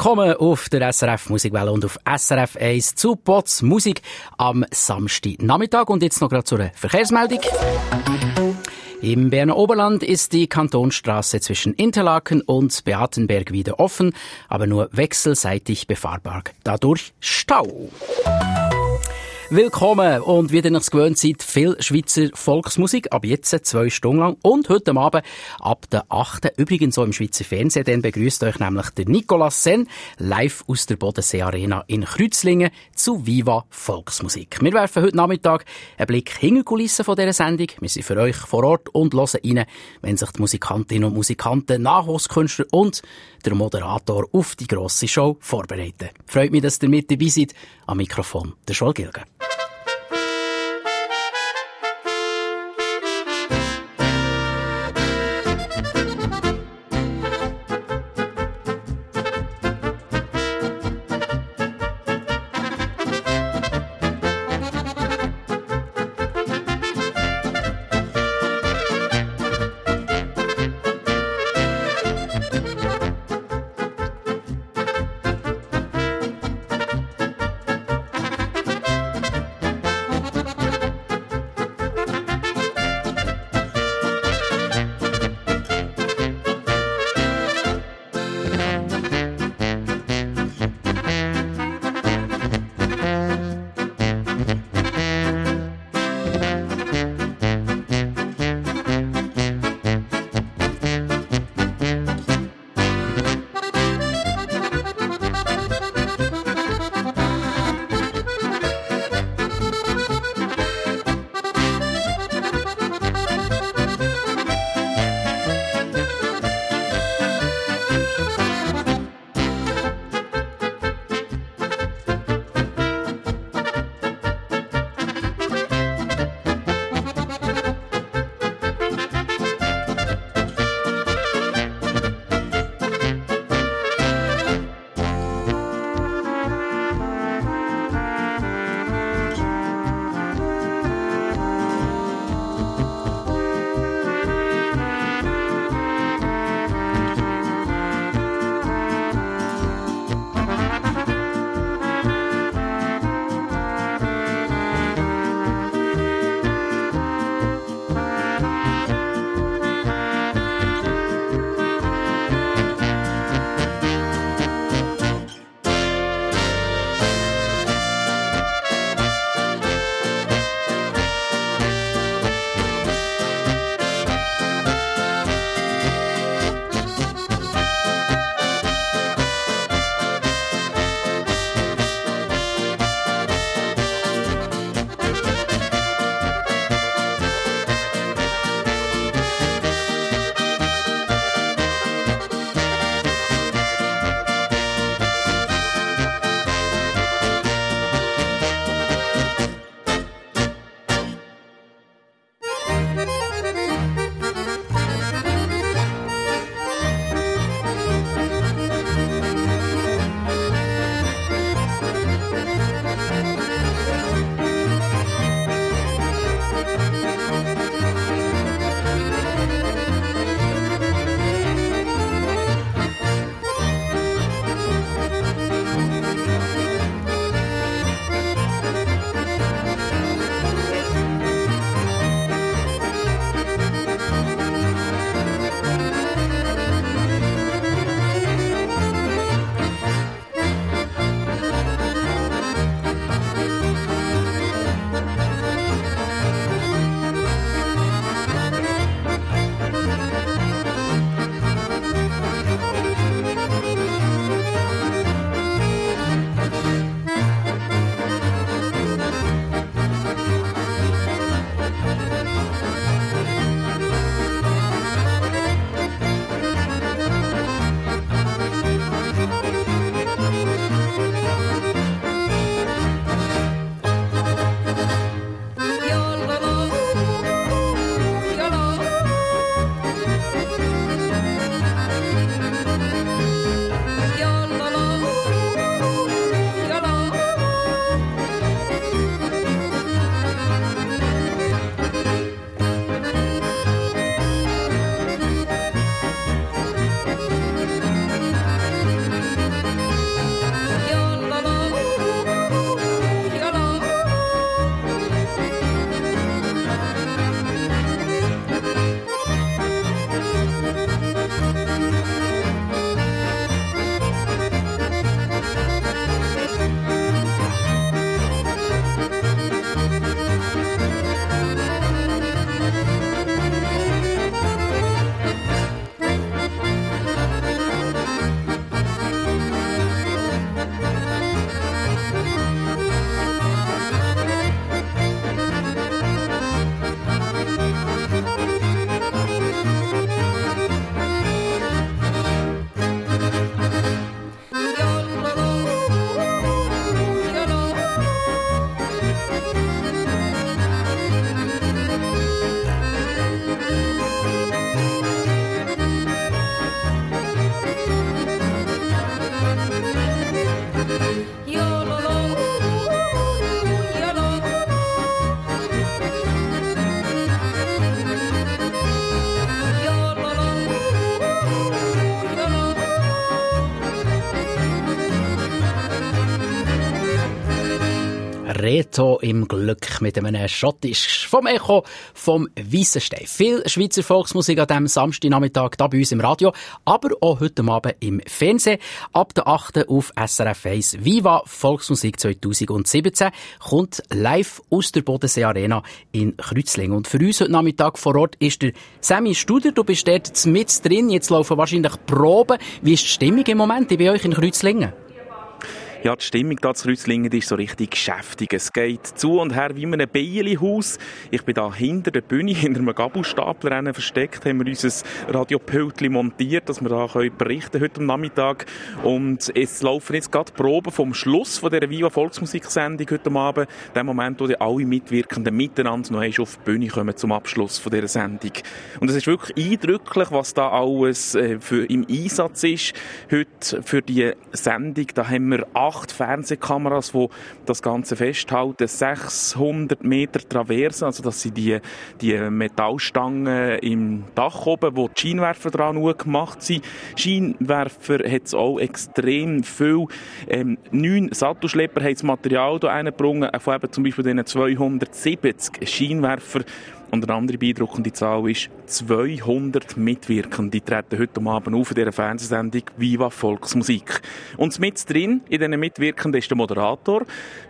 Willkommen auf der SRF Musikwelle und auf SRF 1 zu Pots Musik am Samstagnachmittag und jetzt noch gerade zu einer Verkehrsmeldung. Im Berner Oberland ist die Kantonstraße zwischen Interlaken und Beatenberg wieder offen, aber nur wechselseitig befahrbar. Dadurch Stau. Willkommen und wie ihr es gewöhnt seid, viel Schweizer Volksmusik, ab jetzt zwei Stunden lang und heute Abend ab der 8. Übrigens so im Schweizer Fernsehen, dann begrüßt euch nämlich der Nicolas Sen live aus der Bodensee Arena in Kreuzlingen zu Viva Volksmusik. Wir werfen heute Nachmittag einen Blick hinter Kulissen von dieser Sendung. Wir sind für euch vor Ort und hören rein, wenn sich die Musikantinnen und Musikanten, Nachwuchskünstler und der Moderator auf die grosse Show vorbereiten. Freut mich, dass ihr mit dabei seid. Am Mikrofon der Joel Gilgen. Reto im Glück mit einem Schottisch vom Echo vom Weissenstein. Viel Schweizer Volksmusik an diesem Samstagnachmittag da bei uns im Radio, aber auch heute Abend im Fernsehen. Ab der 8. auf SRF 1 Viva Volksmusik 2017 kommt live aus der Bodensee Arena in Kreuzlingen. Und für uns heute Nachmittag vor Ort ist der Sammy Studer. Du bist dort mit drin. Jetzt laufen wahrscheinlich Proben. Wie ist die Stimmung im Moment bei euch in Kreuzlingen? Ja, die Stimmung da zu Rüsslingen ist so richtig geschäftig. Es geht zu und her wie in einem Bienenhaus. Ich bin da hinter der Bühne, hinter einem Gabelstapler versteckt, haben wir unser Radiopultli montiert, dass wir da können berichten heute am Nachmittag. Und es laufen jetzt gerade Proben vom Schluss von dieser Viva Volksmusiksendung heute Abend. Der Moment, wo die alle Mitwirkenden miteinander noch auf die Bühne kommen zum Abschluss von dieser Sendung. Und es ist wirklich eindrücklich, was da alles äh, für, im Einsatz ist. Heute für die Sendung, da haben wir acht Fernsehkameras, die das Ganze festhalten. 600 Meter Traverse, also das sind die, die Metallstangen im Dach oben, wo die Scheinwerfer dran gemacht sind. Scheinwerfer hat es auch extrem viel. Ähm, neun Sattelschlepper haben das Material hier reingebracht, von eben zum Beispiel diesen 270 Scheinwerfer. Und eine andere beeindruckende Zahl ist, 200 Mitwirkende treten heute Abend auf in dieser Fernsehsendung Viva Volksmusik. Und mit drin, in diesen Mitwirkenden, ist der Moderator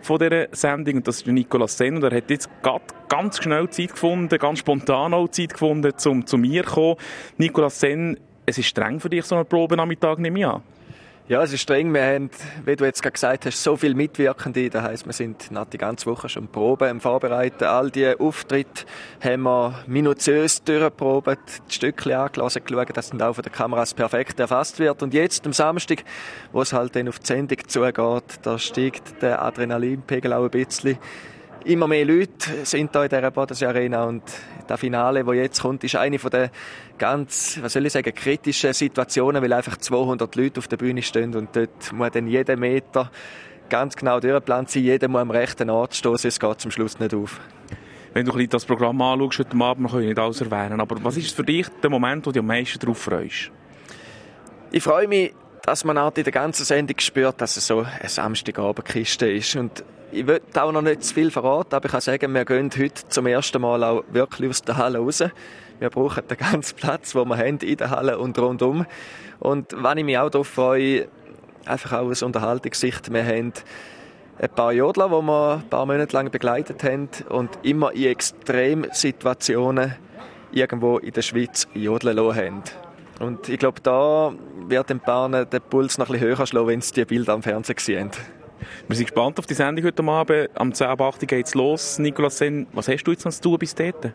von dieser Sendung, und das ist Nicolas Senn, und er hat jetzt gerade ganz schnell Zeit gefunden, ganz spontan auch Zeit gefunden, um zu mir zu kommen. Nicolas Senn, es ist streng für dich, so eine Probe Nachmittag, nehme ich an. Ja, es ist streng. Wir haben, wie du jetzt gerade gesagt hast, so viele Mitwirkende. Das heisst, wir sind nach die ganze Woche schon Proben am Vorbereiten. All die Auftritte haben wir minutiös durchprobt, die Stückchen angelassen, geschaut, dass dann auch von den Kameras perfekt erfasst wird. Und jetzt, am Samstag, wo es halt dann auf die Sendung zugeht, da steigt der Adrenalinpegel auch ein bisschen immer mehr Leute sind da in dieser Bodensee Arena und das Finale, das jetzt kommt, ist eine von der ganz, was soll ich sagen, kritischen Situationen, weil einfach 200 Leute auf der Bühne stehen und dort muss dann jeder Meter ganz genau durchgeplant sein, jeder muss am rechten Ort stehen, es geht zum Schluss nicht auf. Wenn du das Programm anschaust heute Abend, können wir nicht alles erwähnen, aber was ist für dich der Moment, wo du am meisten darauf freust? Ich freue mich, dass man auch in der ganzen Sendung spürt, dass es so eine Samstagabendkiste ist und ich will auch noch nicht zu viel verraten, aber ich kann sagen, wir gehen heute zum ersten Mal auch wirklich aus der Halle raus. Wir brauchen den ganzen Platz, den wir haben in der Halle und rundum. Und wenn ich mich auch darauf freue, einfach auch aus Unterhaltungssicht, wir haben ein paar Jodler, die wir ein paar Monate lang begleitet haben und immer in Extremsituationen irgendwo in der Schweiz jodeln lassen haben. Und ich glaube, da wird den Bahnen der Puls noch ein bisschen höher schlagen, wenn sie die Bilder am Fernsehen sehen. Wir sind gespannt auf die Sendung heute Abend. Am 10 ab 8 geht es los. Nikolaus Sen, was hast du jetzt noch zu tun bis dort?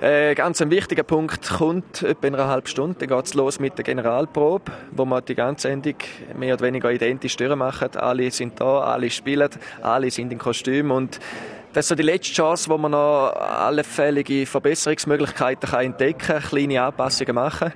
Äh, ganz ein wichtiger Punkt kommt etwa in einer halben Stunde. Dann geht es los mit der Generalprobe, wo wir die ganze Sendung mehr oder weniger identisch durchmachen. Alle sind da, alle spielen, alle sind in Kostüm und das ist so die letzte Chance, wo man noch allfällige Verbesserungsmöglichkeiten kann entdecken kann, kleine Anpassungen machen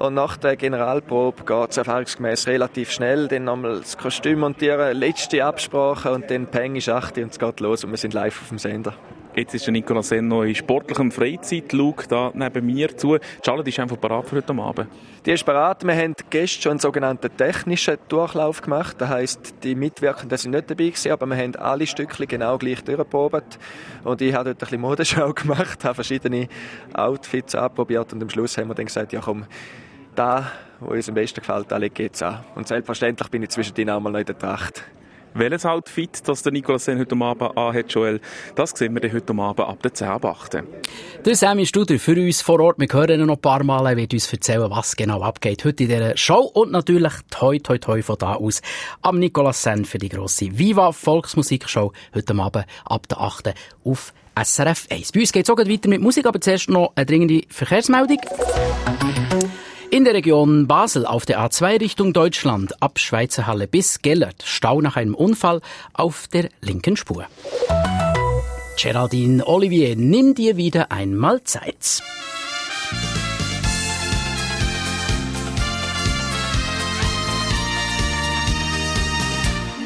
und nach der Generalprobe geht es erfahrungsgemäß relativ schnell. Dann nochmal das Kostüm montieren, letzte Absprache und dann Peng ist 8 und es geht los und wir sind live auf dem Sender. Jetzt ist der Nicolas Senno in sportlichem Freizeit-Look da neben mir zu. Charlotte ist einfach parat für heute Abend. Die ist parat. Wir haben gestern schon einen sogenannten technischen Durchlauf gemacht. Das heisst, die Mitwirkenden sind nicht dabei gewesen, aber wir haben alle Stückchen genau gleich durchprobiert. Und ich habe dort ein bisschen Modeschau gemacht, habe verschiedene Outfits anprobiert und am Schluss haben wir dann gesagt, ja komm, da, wo uns am besten gefällt, da lege ich jetzt an. Und selbstverständlich bin ich zwischendrin auch mal noch in der Tracht. Welches Outfit, das der Nikolaus heute Abend anhat, Joel, das sehen wir heute Abend ab der 10 ab 8. Der Sammy Studer für uns vor Ort. Wir hören ihn noch ein paar Mal. Er wird uns erzählen, was genau abgeht heute in dieser Show. Und natürlich toi toi toi von da aus am Nikolaus Sen für die grosse Viva Volksmusikshow heute Abend ab der 8. auf SRF 1. Bei uns geht es auch weiter mit Musik, aber zuerst noch eine dringende Verkehrsmeldung. In der Region Basel auf der A2 Richtung Deutschland ab Schweizer Halle bis Gellert Stau nach einem Unfall auf der linken Spur. Geraldine Olivier, nimm dir wieder einmal Zeit.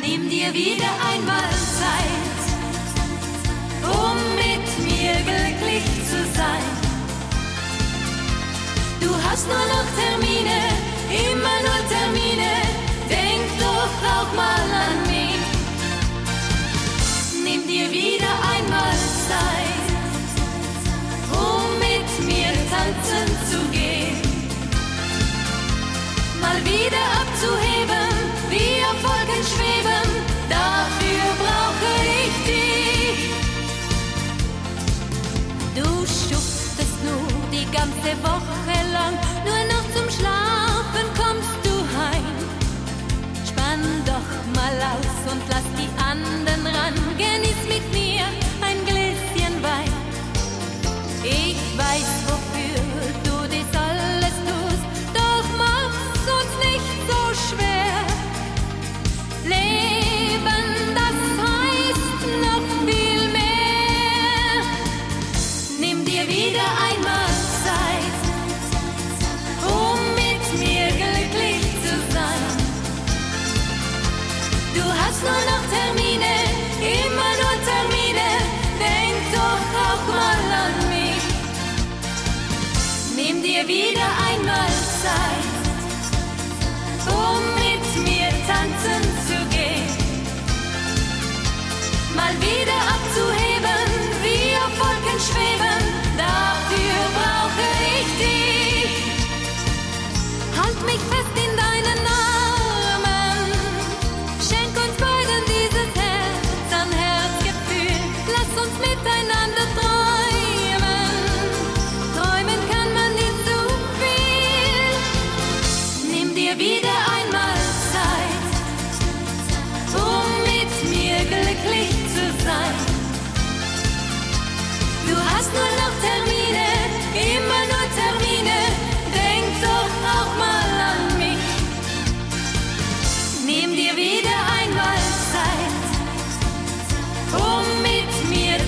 Nimm dir wieder einmal Du hast nur noch Termine, immer nur Termine. Denk doch auch mal an mich. Nimm dir wieder einmal Zeit, um mit mir tanzen zu gehen. Mal wieder abzuheben ganze Woche lang. Nur noch zum Schlafen kommst du heim. Spann doch mal aus und lass die anderen ran. Genieß mit mir. gab's nur noch Termine, immer nur Termine. Denk doch auch mal an mich. Nimm dir wieder einmal Zeit, um mit mir tanzen zu gehen. Mal wieder abzuheben.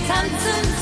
三つ。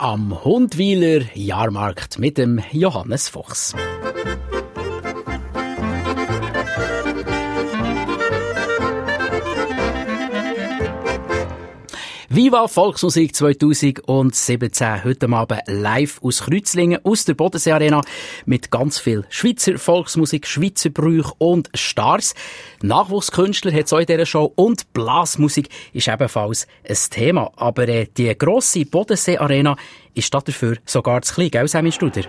Am Hundwiler Jahrmarkt mit dem Johannes Fuchs. Viva Volksmusik 2017. Heute Abend live aus Kreuzlingen, aus der Bodensee Arena mit ganz viel Schweizer Volksmusik, Schweizer Brüche und Stars. Nachwuchskünstler hat es auch in dieser Show und Blasmusik ist ebenfalls ein Thema. Aber äh, die grosse Bodensee Arena ist dafür sogar zu klein, gell, Sammy Studer?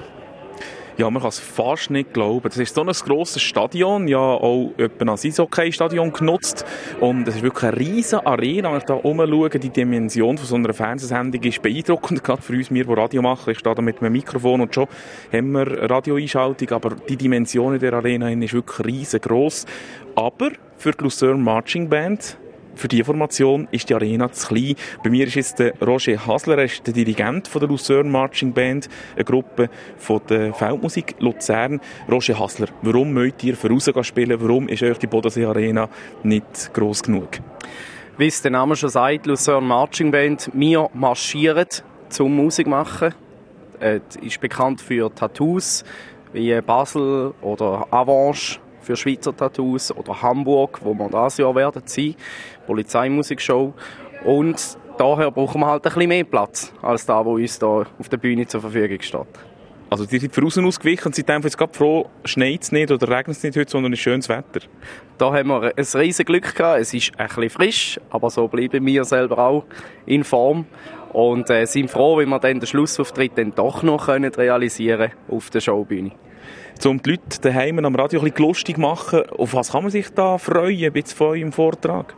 Ja, man kann es fast nicht glauben. Das ist so ein grosses Stadion, ja auch etwa als Eishockey-Stadion genutzt. Und es ist wirklich eine riesige Arena. Wenn ich da umschaue, die Dimension von so einer Fernsehsendung ist beeindruckend. Gerade für uns, wir, die Radio machen. Ich stehe da mit einem Mikrofon und schon haben wir Radioeinschaltung. Aber die Dimension in der Arena ist wirklich riesengroß. Aber für die Lucerne Marching Band für diese Formation ist die Arena zu klein. Bei mir ist jetzt der Roger Hasler, er ist der Dirigent von der Lucerne Marching Band, eine Gruppe von der Feldmusik Luzern. Roger Hasler, warum mögt ihr voraus spielen? Warum ist euch die Bodensee Arena nicht gross genug? Wie es der Name schon sagt, Lucerne Marching Band, wir marschieren zum Musik machen. Äh, ist bekannt für Tattoos wie Basel oder Avanche für Schweizer Tattoos oder Hamburg, wo wir das Jahr werden sein, Polizeimusikshow. Und daher brauchen wir halt ein bisschen mehr Platz als da, wo uns da auf der Bühne zur Verfügung steht. Also die sind von ausgewichen und sind einfach jetzt gerade froh, schneit es nicht oder regnet es nicht heute, sondern es ist schönes Wetter. Da haben wir ein riesiges Glück gehabt. Es ist ein bisschen frisch, aber so bleiben wir selber auch in Form und äh, sind froh, wenn wir dann den Schlussauftritt dann doch noch können realisieren auf der Showbühne um die Leute daheim am Radio ein bisschen lustig machen. Auf was kann man sich da freuen, von eurem Vortrag?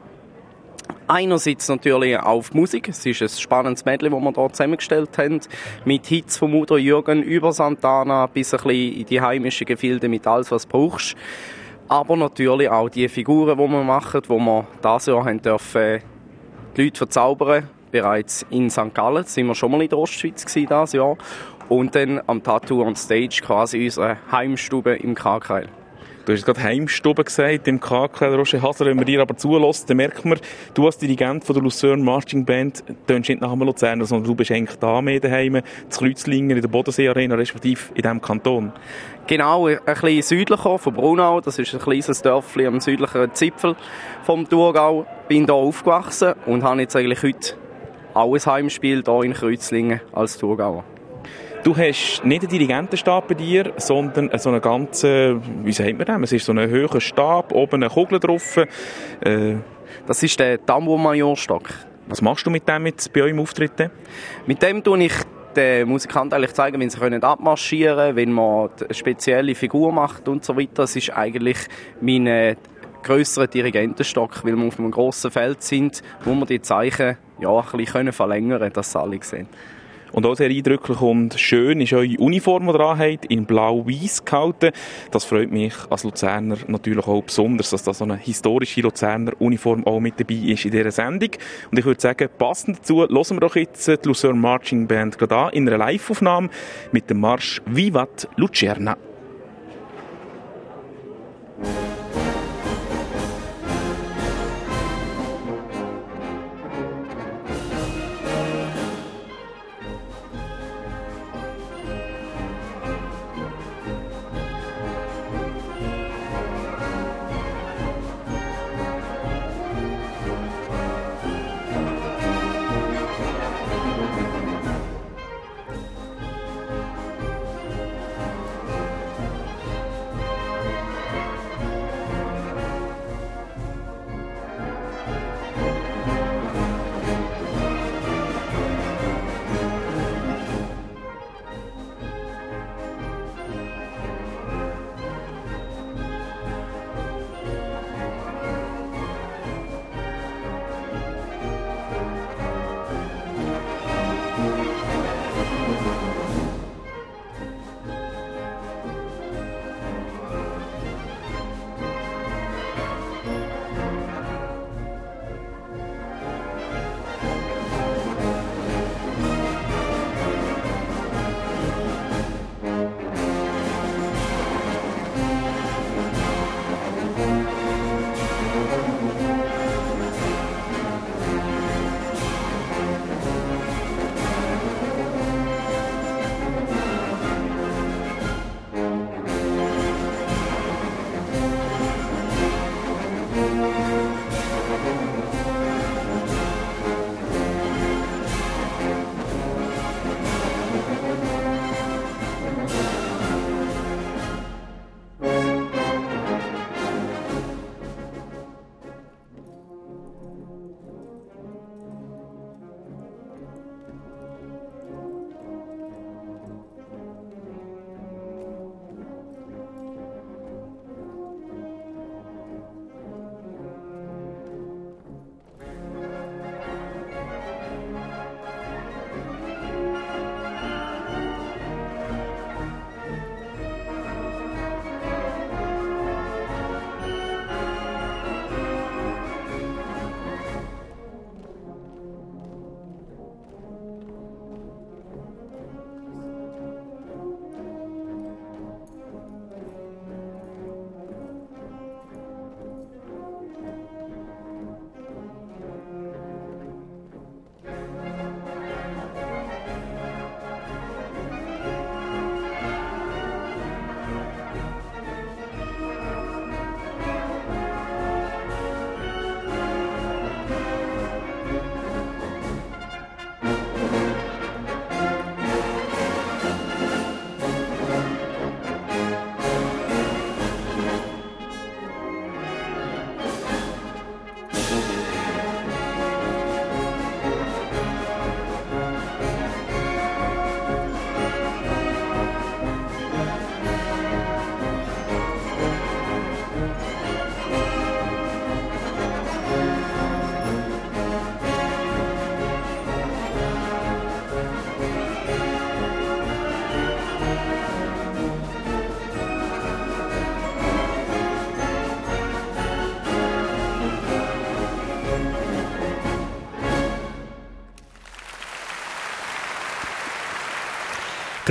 Einerseits natürlich auf Musik. Es ist ein spannendes Medley, das wir hier zusammengestellt haben. Mit Hits von Mutter Jürgen über Santana bis ein bisschen in die heimischen Gefilde mit alles, was du brauchst. Aber natürlich auch die Figuren, die wir machen, die wir dieses Jahr haben dürfen, die Leute verzaubern. Bereits in St. Gallen sind wir schon mal in der Ostschweiz dieses Jahr und dann am Tattoo on Stage quasi unsere Heimstube im KKL. Du hast gerade Heimstube gesagt, im KKL Roger Hasler. Wenn man dir aber zulässt, dann merkt man, du als Dirigent von der Lucerne Marching Band, tönst nicht nach Luzerner, sondern du bist eigentlich da mehr daheim, zu Kreuzlingen in der Bodensee Arena, respektive in diesem Kanton. Genau, ein bisschen südlicher von Brunau. Das ist ein kleines Dörfchen am südlichen Zipfel vom Thurgau. Bin hier aufgewachsen und habe jetzt eigentlich heute alles Heimspiel hier in Kreuzlingen als Thurgauer. Du hast nicht einen Dirigentenstab bei dir, sondern so einen ganzen, wie sagt man das? Es ist so ein höherer Stab, oben eine Kugel drauf. Äh, das ist der Tambour-Major-Stock. Was machst du mit dem jetzt bei eurem Auftritt? Mit dem tue ich den Musikanten eigentlich zeigen, wie sie können abmarschieren, wenn man eine spezielle Figur macht und so weiter. Das ist eigentlich mein größerer Dirigentenstock, weil wir auf einem grossen Feld sind, wo wir die Zeichen ja, ein bisschen verlängern können, dass sie alle sehen. Und auch sehr eindrücklich und schön ist eure Uniform, die ihr habt, in blau-weiß gehalten. Das freut mich als Luzerner natürlich auch besonders, dass da so eine historische Luzerner Uniform auch mit dabei ist in dieser Sendung. Und ich würde sagen, passend dazu, hören wir doch jetzt die Lucerne Marching Band gerade an, in einer Live-Aufnahme mit dem Marsch Vivat Lucerna.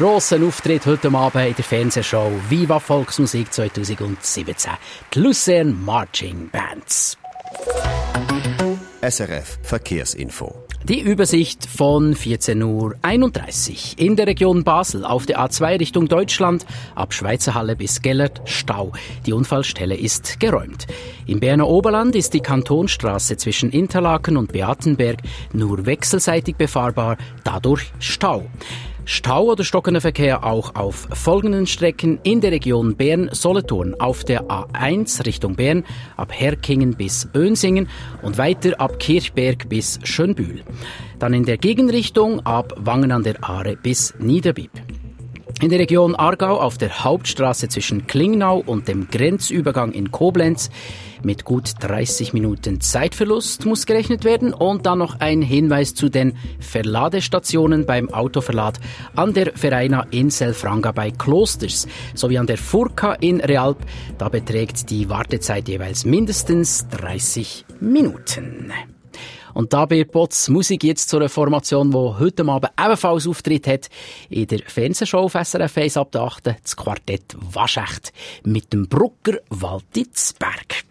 Grossen Auftritt heute Abend in der Fernsehshow Viva Volksmusik 2017. Die Lucerne Marching Bands. SRF Verkehrsinfo. Die Übersicht von 14.31 Uhr. In der Region Basel auf der A2 Richtung Deutschland ab Schweizerhalle bis Gellert Stau. Die Unfallstelle ist geräumt. Im Berner Oberland ist die Kantonstraße zwischen Interlaken und Beatenberg nur wechselseitig befahrbar, dadurch Stau. Stau oder stockender Verkehr auch auf folgenden Strecken in der Region Bern-Solothurn auf der A1 Richtung Bern ab Herkingen bis Önsingen und weiter ab Kirchberg bis Schönbühl. Dann in der Gegenrichtung ab Wangen an der Aare bis Niederbipp. In der Region Aargau auf der Hauptstraße zwischen Klingnau und dem Grenzübergang in Koblenz mit gut 30 Minuten Zeitverlust muss gerechnet werden und dann noch ein Hinweis zu den Verladestationen beim Autoverlad an der Vereina in Selfranga bei Klosters sowie an der Furka in Realp. Da beträgt die Wartezeit jeweils mindestens 30 Minuten. Und dabei Potts Musik jetzt zu einer Formation, die heute Abend ebenfalls Auftritt hat in der Fernsehshow auf SRF 1 ab der 8. Das Quartett Waschecht mit dem Brucker Walditzberg.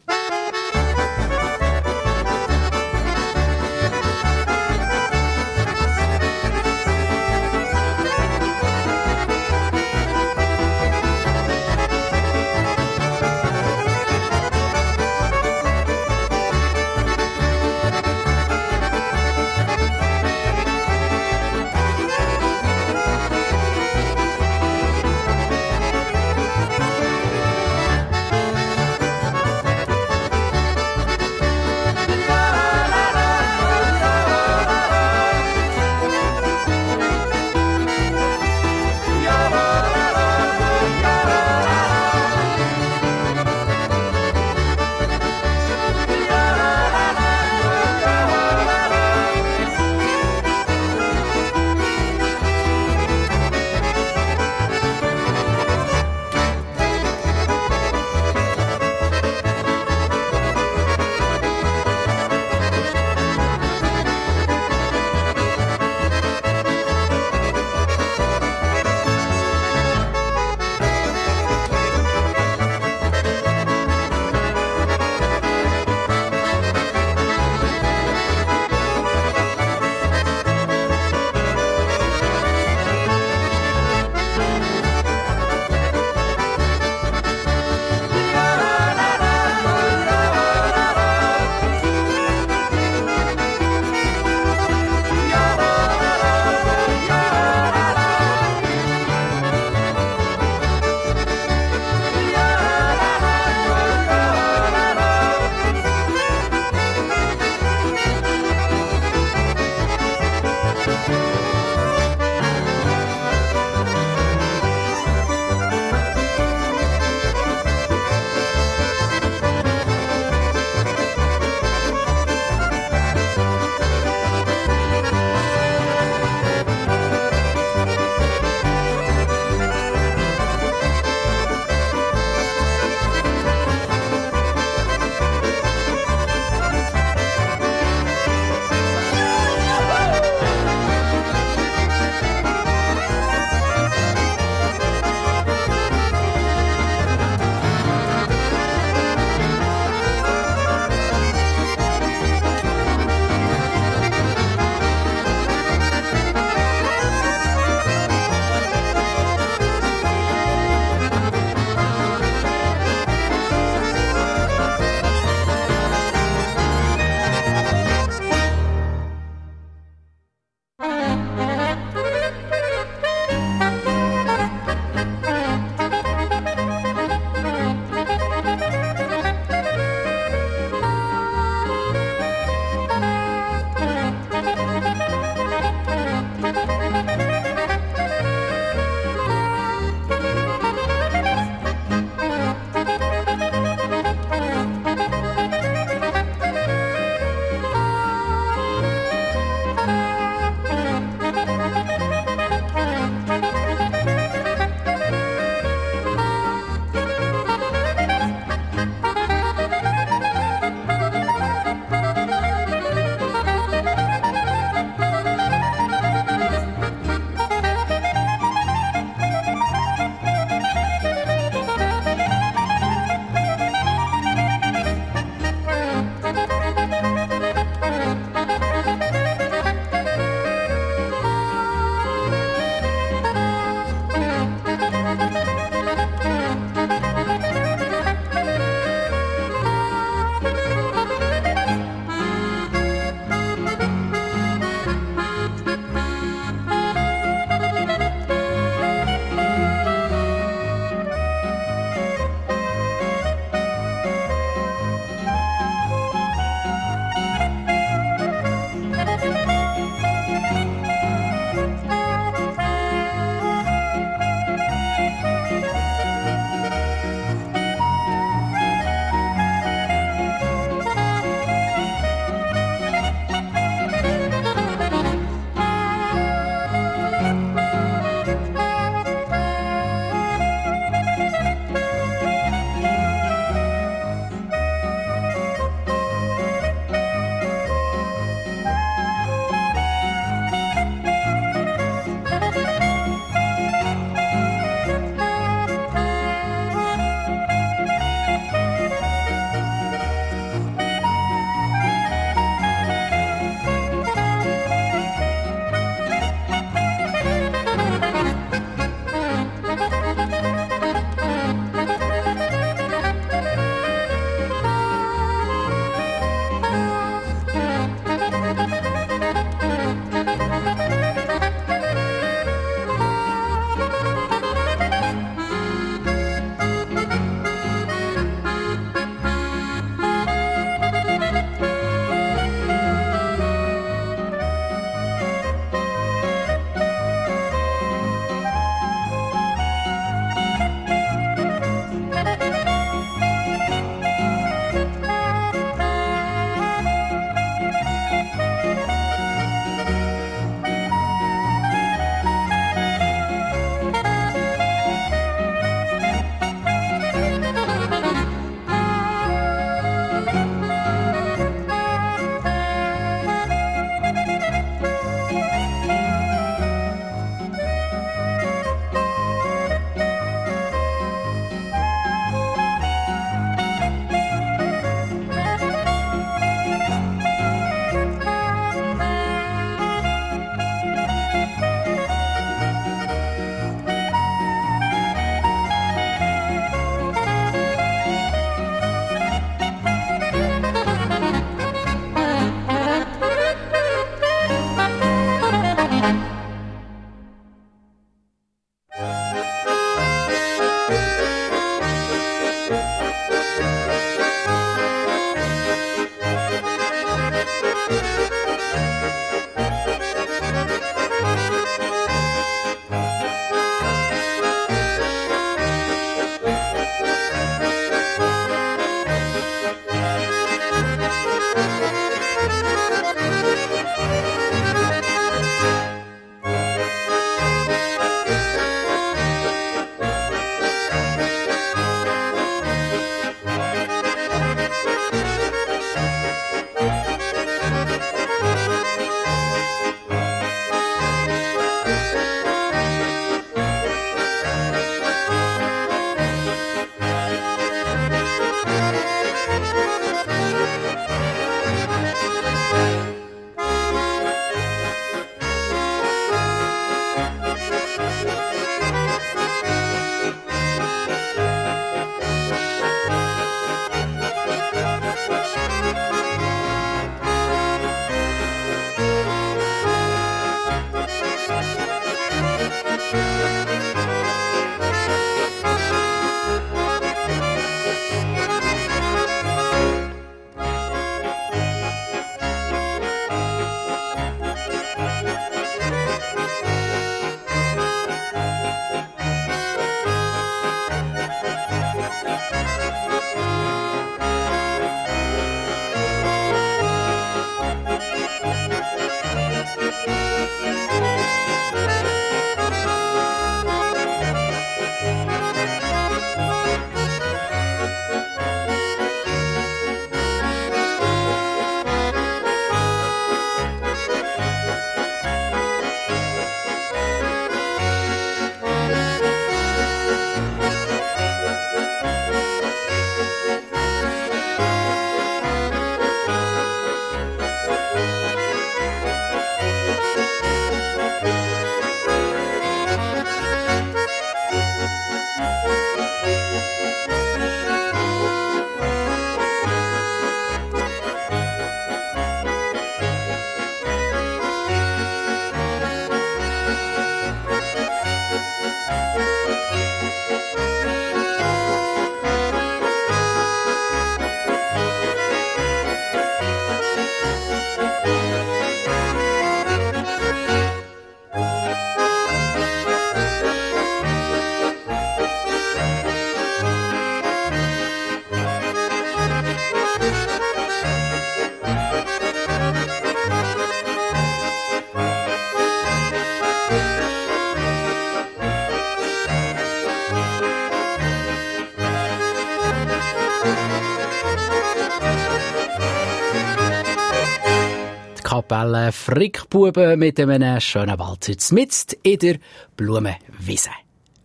Welle Frickbuben mit einem schönen Walzer mitten in der Blumenwiese.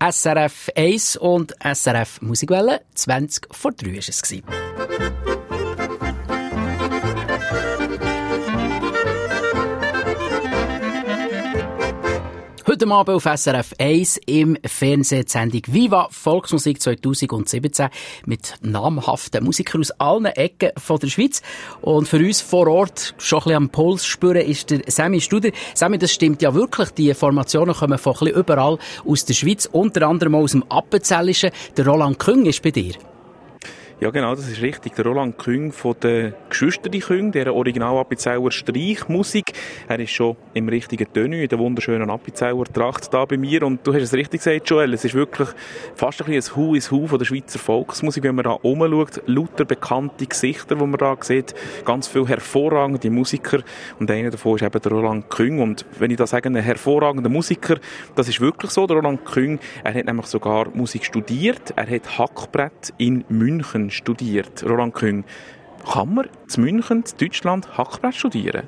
SRF 1 und SRF Musikwelle 20 vor 3 war es. Heute Abend auf SRF 1 im Fernsehsendung Viva Volksmusik 2017 mit namhaften Musikern aus allen Ecken von der Schweiz. Und für uns vor Ort schon ein bisschen am Puls spüren ist der Sammy Studer. Sammy, das stimmt ja wirklich. Die Formationen kommen von ein bisschen überall aus der Schweiz, unter anderem auch aus dem Appenzellischen. Der Roland Küng ist bei dir. Ja, genau, das ist richtig. Der Roland Küng von den Geschwistern Küng, der Original Appenzeller Streichmusik. Er ist schon im richtigen Tönü, in der wunderschönen Appenzeller Tracht da bei mir. Und du hast es richtig gesagt, Joel, es ist wirklich fast ein bisschen ein Hu is Hu von der Schweizer Volksmusik, wenn man da umschaut. Lauter bekannte Gesichter, die man da sieht. Ganz viele hervorragende Musiker. Und einer davon ist eben der Roland Küng. Und wenn ich da sage, ein hervorragender Musiker, das ist wirklich so. Der Roland Küng, er hat nämlich sogar Musik studiert. Er hat Hackbrett in München studiert. Roland Küng, kann man in München, in Deutschland, Hackbrett studieren?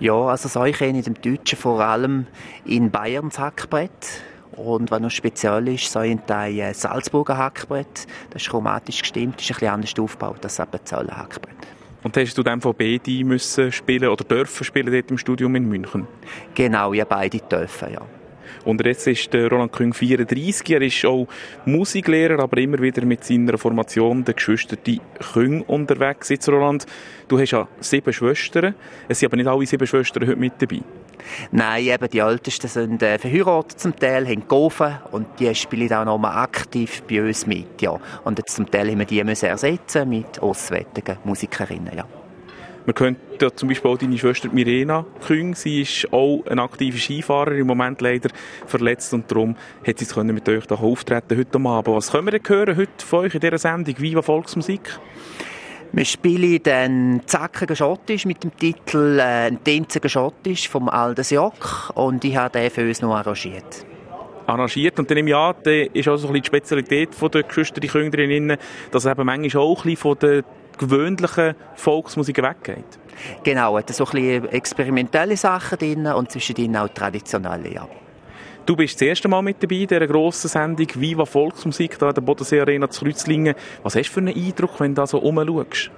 Ja, also so ich kenne im Deutschen vor allem in Bayern das Hackbrett. Und was noch speziell ist, so ein Teil äh, Salzburger Hackbrett. Das ist chromatisch gestimmt, ist ein bisschen anders aufgebaut als das Hackbrett. Und hast du dann von beide müssen spielen oder dürfen spielen dort im Studium in München? Genau, ja, beide dürfen, ja. Und jetzt ist Roland Küng 34, er ist auch Musiklehrer, aber immer wieder mit seiner Formation der Geschwister die Küng unterwegs. Jetzt Roland, du hast ja sieben Schwestern, es sind aber nicht alle sieben Schwestern heute mit dabei. Nein, eben die Ältesten sind äh, verheiratet zum Teil, haben Gofen und die spielen auch noch mal aktiv bei uns mit, ja. Und jetzt zum Teil haben wir die ersetzen mit auswärtigen Musikerinnen, ja. Man könnte zum Beispiel auch deine Schwester Mirena Küng, sie ist auch eine aktive Skifahrerin, im Moment leider verletzt und darum hat sie es mit euch hier auftreten heute Abend. Was können wir denn hören heute von euch in dieser Sendung Viva Volksmusik? Wir spielen den zackigen Schottisch mit dem Titel äh, «Ein tänziger Schottisch» vom Aldes Jock und ich habe den für uns noch arrangiert arrangiert. Und dann im Jahr ist auch so ein bisschen die Spezialität der Geschwister Küng drin, dass eben manchmal auch ein bisschen von der gewöhnlichen Volksmusik weggeht. Genau, es so ein bisschen experimentelle Sachen drin und zwischendrin auch traditionelle, ja. Du bist das erste Mal mit dabei in dieser grossen Sendung Viva Volksmusik hier in der Bodensee Arena zu Kreuzlingen. Was hast du für einen Eindruck, wenn du da so rumschaust?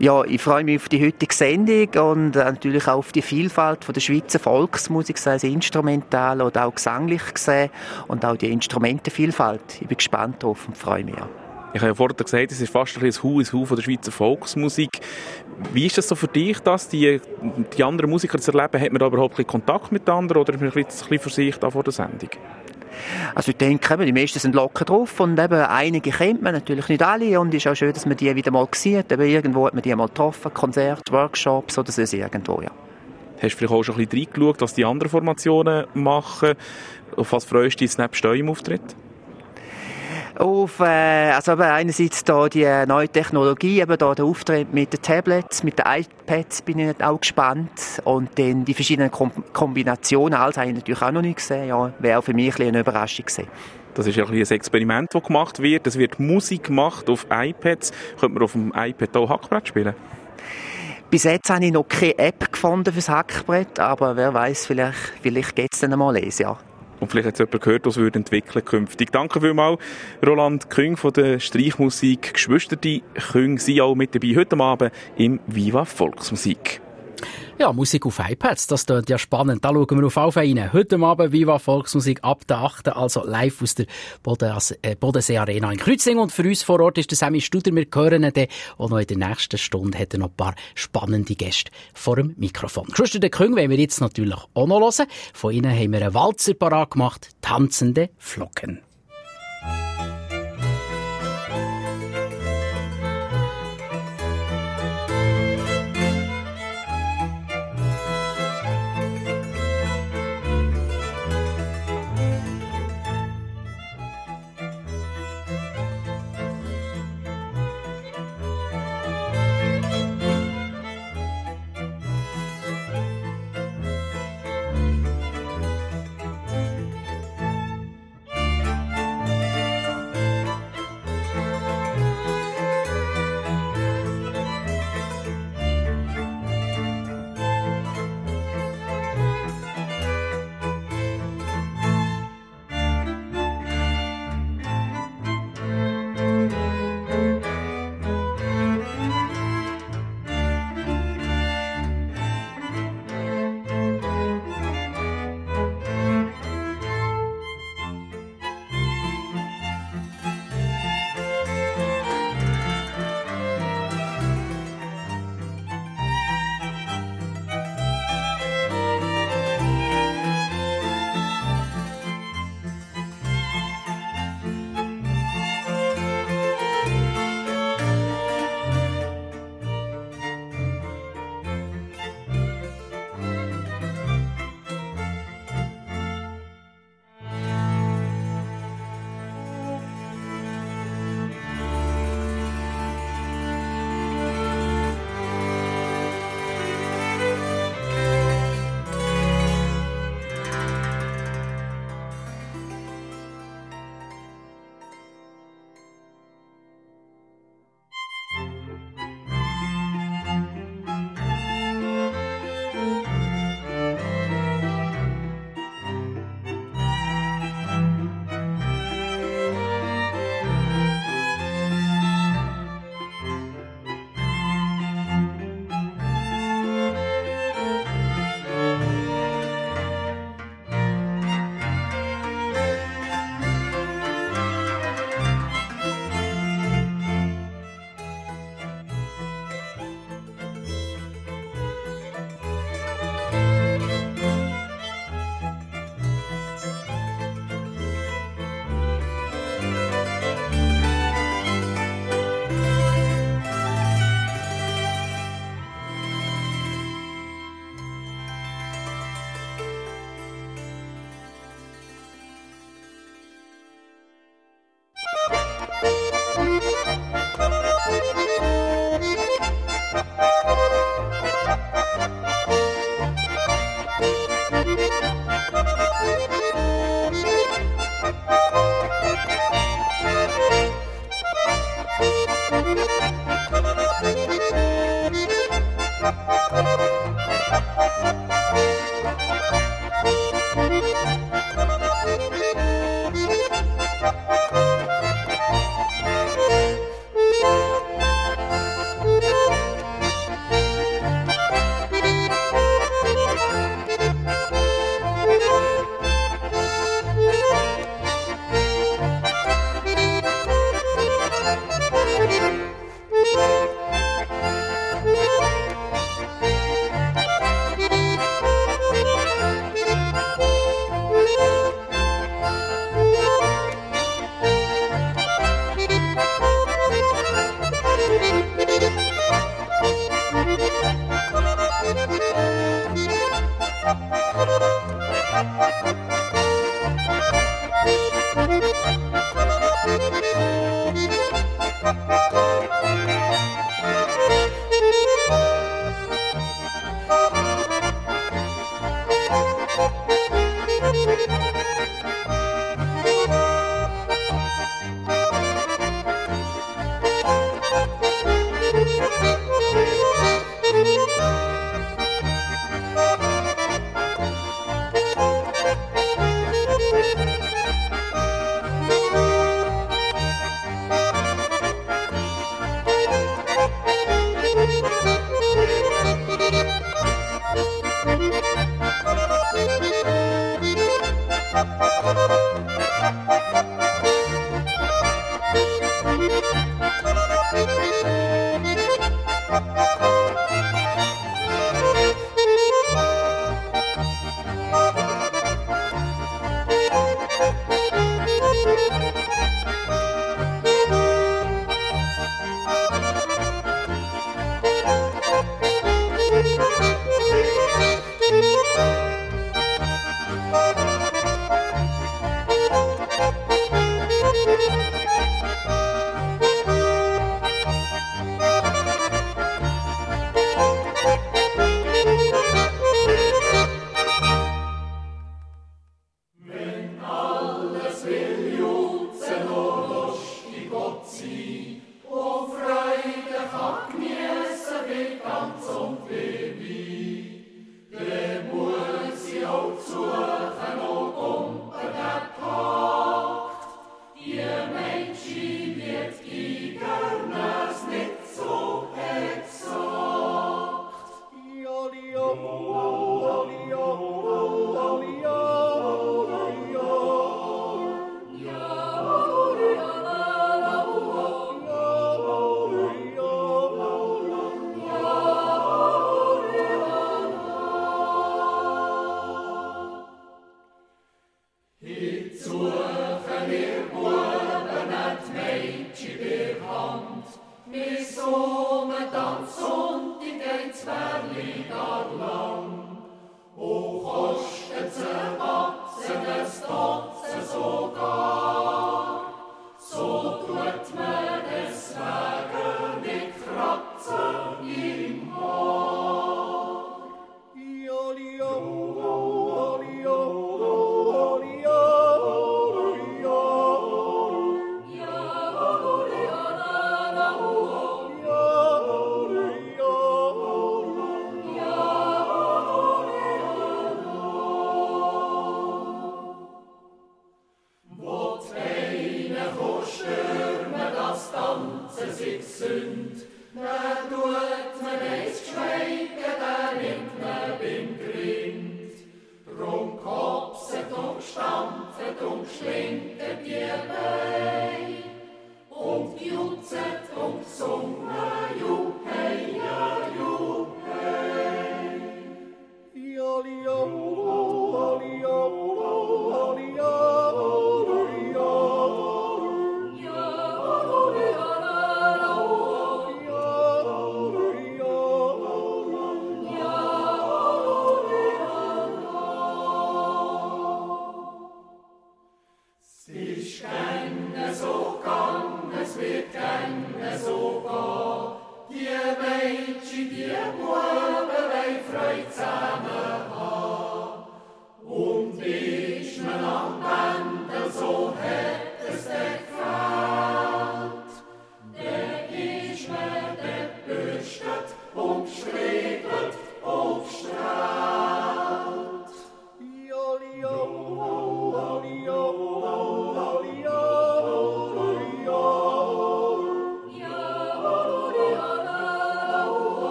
Ja, ich freue mich auf die heutige Sendung und natürlich auch auf die Vielfalt von der Schweizer Volksmusik, sei es instrumental oder auch gesanglich gesehen und auch die Instrumentenvielfalt. Ich bin gespannt darauf und freue mich. Ja. Ich habe ja vorhin gesagt, es ist fast ein bisschen ein Hu von der Schweizer Volksmusik. Wie ist das so für dich, dass die, die anderen Musiker zu erleben? Hat man da überhaupt ein Kontakt mit anderen oder ist man ein bisschen für sich da vor der Sendung? Also ich denke, die meisten sind locker drauf und eben einige kennt man, natürlich nicht alle und es ist auch schön, dass man die wieder mal sieht. Eben irgendwo hat man die mal getroffen, Konzerte, Workshops oder so irgendwo, ja. Hast du vielleicht auch schon ein bisschen reingeschaut, was die anderen Formationen machen? Auf was freust du dich nebst eurem Auftritt? Auf, äh, also eben einerseits da die neue Technologie, eben da der Auftritt mit den Tablets, mit den iPads bin ich auch gespannt und dann die verschiedenen Kom Kombinationen, alles habe ich natürlich auch noch nicht gesehen, ja, wäre auch für mich ein eine Überraschung gewesen. Das ist ja ein, ein Experiment, das gemacht wird. Es wird Musik gemacht auf iPads. Könnte man auf dem iPad auch Hackbrett spielen? Bis jetzt habe ich noch keine App gefunden fürs Hackbrett, aber wer weiß, vielleicht, vielleicht geht es dann einmal lesen, ja. Und vielleicht hat es jemand gehört, was würde entwickeln künftig. Danke vielmals, Roland Küng von der Streichmusik. Geschwister Küng sind auch mit dabei heute Abend im Viva Volksmusik. Ja, Musik auf iPads, das klingt ja spannend. Da schauen wir auf auf rein. Heute Abend Viva Volksmusik ab der 8. Also live aus der äh, Bodensee Arena in Kreuzing. Und für uns vor Ort ist der Sammy Studer. Wir hören ihn und noch in der nächsten Stunde hat er noch ein paar spannende Gäste vor dem Mikrofon. Geschwister der Küng wollen wir jetzt natürlich auch noch hören. Von ihnen haben wir einen Walzer parat gemacht. Tanzende Flocken.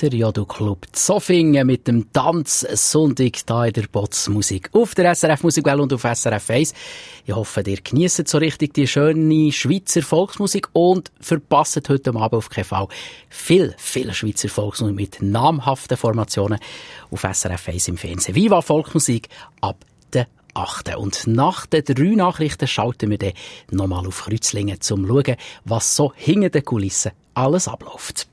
Der Jodo-Club Zofingen mit dem Tanz Sonntag hier in der Botsmusik auf der SRF Musikwelle und auf SRF 1. Ich hoffe, ihr genießt so richtig die schöne Schweizer Volksmusik und verpasst heute Abend auf Fall viel, viel Schweizer Volksmusik mit namhaften Formationen auf SRF 1 im Fernsehen. Viva Volksmusik ab der 8. Und nach den drei Nachrichten schalten wir dann nochmal auf Kreuzlingen, um zu schauen, was so hinter den Kulissen alles abläuft.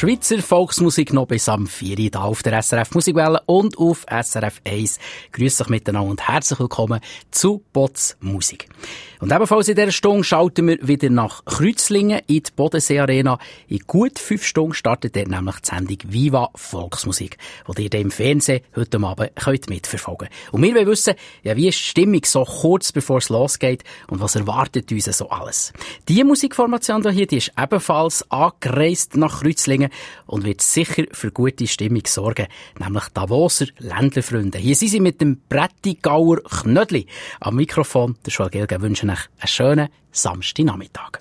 Schweizer Volksmusik noch bis am 4. Uhr auf der SRF Musikwelle und auf SRF 1. Grüß euch miteinander und herzlich willkommen zu Bots Musik. Und ebenfalls in dieser Stunde schalten wir wieder nach Kreuzlingen in die Bodensee Arena. In gut fünf Stunden startet dort nämlich die Sendung Viva Volksmusik, die ihr im Fernsehen heute Abend könnt mitverfolgen könnt. Und wir wollen wissen, ja, wie ist die Stimmung so kurz bevor es losgeht und was erwartet uns so alles. Die Musikformation hier, die ist ebenfalls angereist nach Kreuzlingen und wird sicher für gute Stimmung sorgen, nämlich Davoser Ländlerfreunde. Hier sind sie mit dem Brettigauer Knödli am Mikrofon. Der Joel Gelge wünschen euch einen schönen Samstagnachmittag.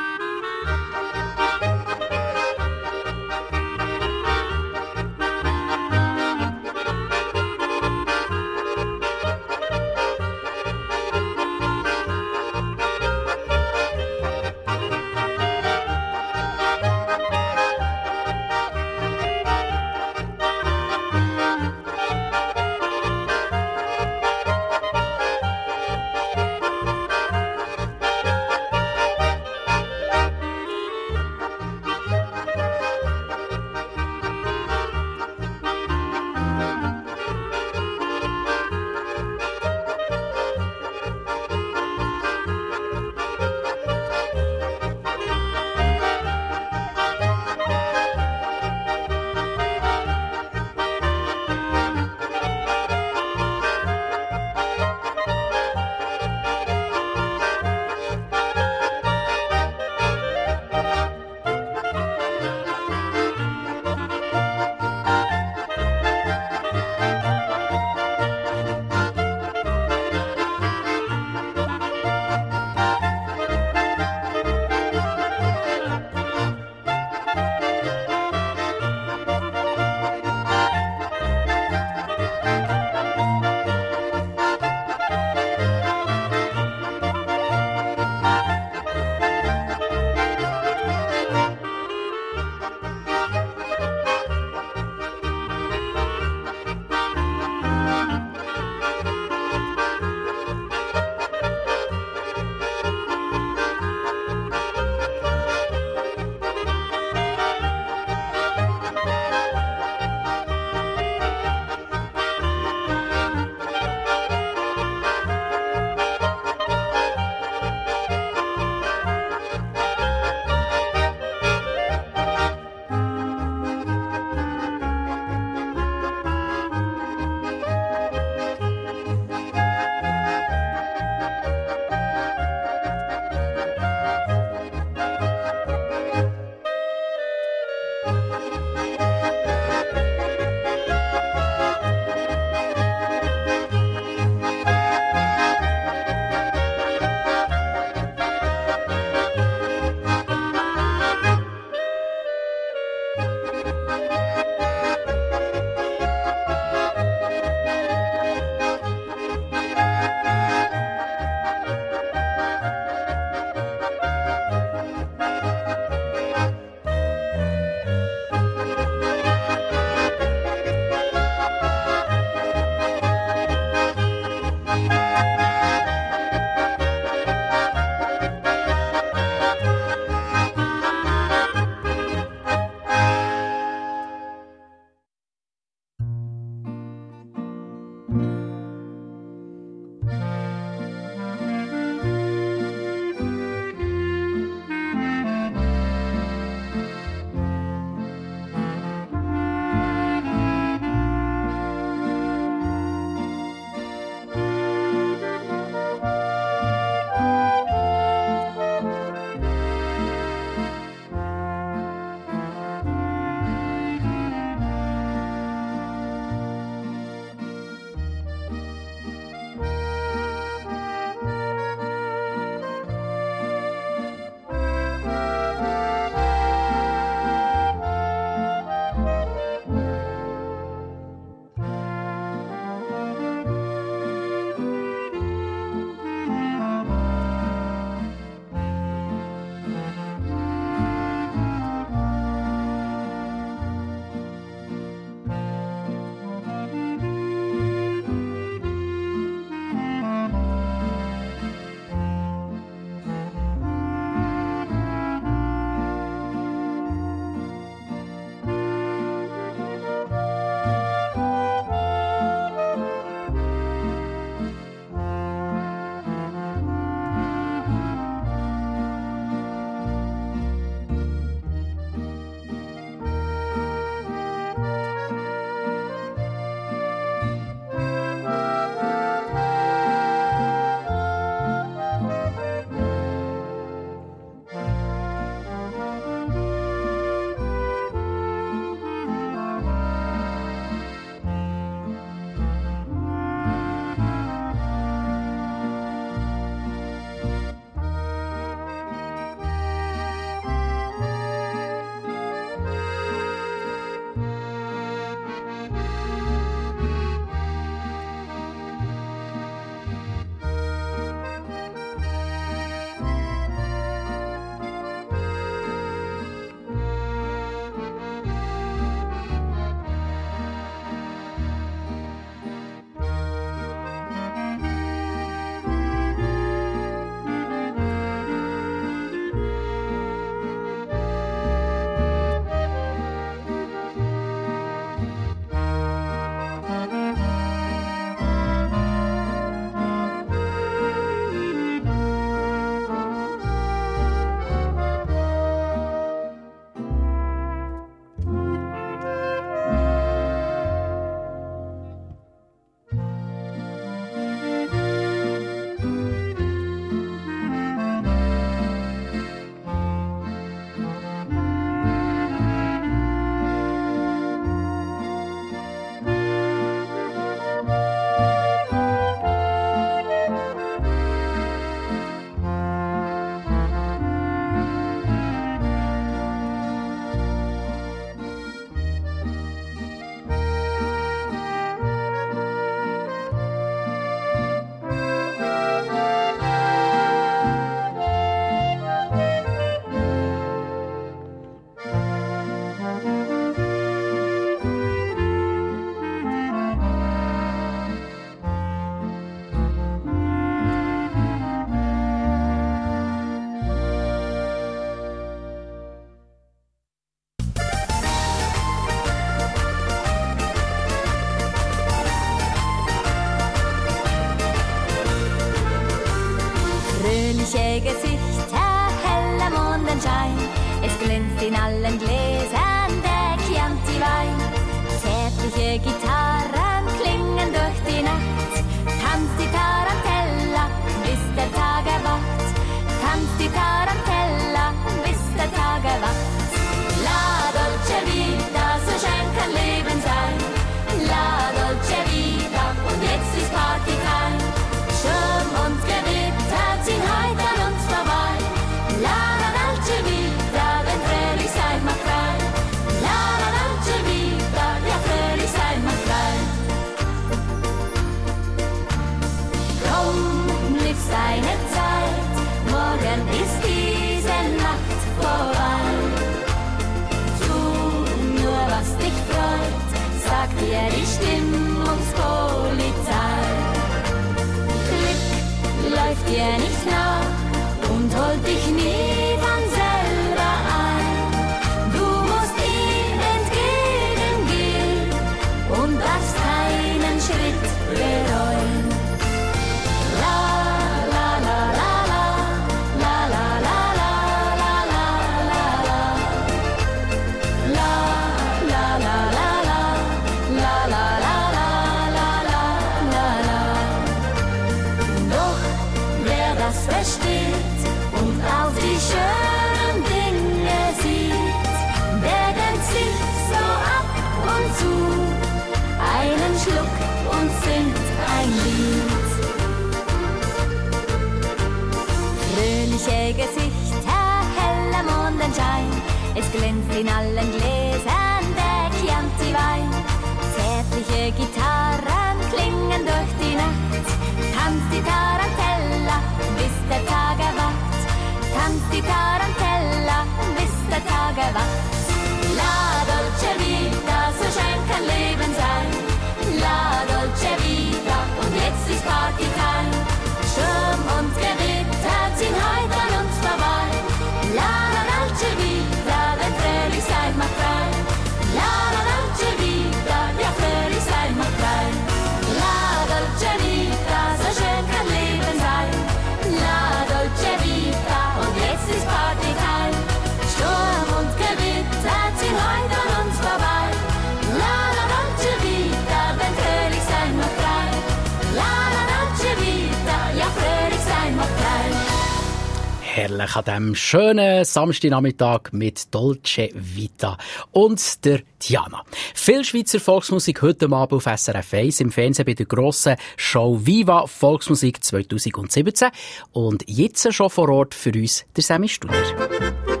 Herrlich an diesem schönen Samstagnachmittag mit Dolce Vita und der Diana. Viel Schweizer Volksmusik heute Abend auf SRF 1 im Fernsehen bei der grossen Show Viva Volksmusik 2017 und jetzt schon vor Ort für uns der Sammy Studer.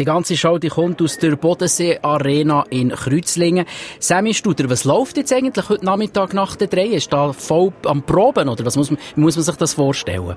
Die ganze Show die kommt aus der Bodensee Arena in Kreuzlingen. Sammy Studer, was läuft jetzt eigentlich heute Nachmittag nach der drei? Ist da voll am Proben oder was muss man, muss man sich das vorstellen?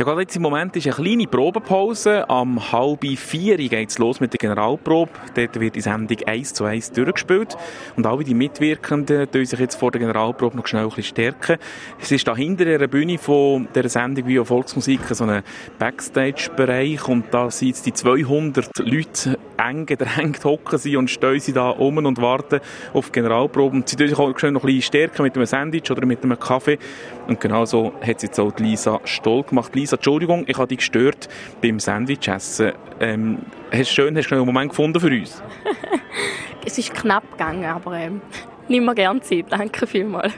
Ja, gerade jetzt im Moment ist eine kleine Probepause. Am halb vier geht es los mit der Generalprobe. Dort wird die Sendung eins zu eins durchgespielt. Und alle die Mitwirkenden tun sich jetzt vor der Generalprobe noch schnell ein bisschen stärken. Es ist da hinter der Bühne von der Sendung wie Volksmusik so ein Backstage-Bereich. Und da sind jetzt die 200 Leute eng gedrängt hocken sie und stehen sie da um und warten auf die Generalprobe. Und sie tun sich auch schnell noch ein bisschen stärken mit einem Sandwich oder mit einem Kaffee. Und genau so hat es jetzt auch Lisa Stoll gemacht. Lisa, Entschuldigung, ich habe dich gestört beim Sandwich-Essen. Ähm, hast du schön, hast du einen Moment gefunden für uns? Es ist knapp gegangen, aber ähm, nimm mir gerne Zeit. Danke vielmals.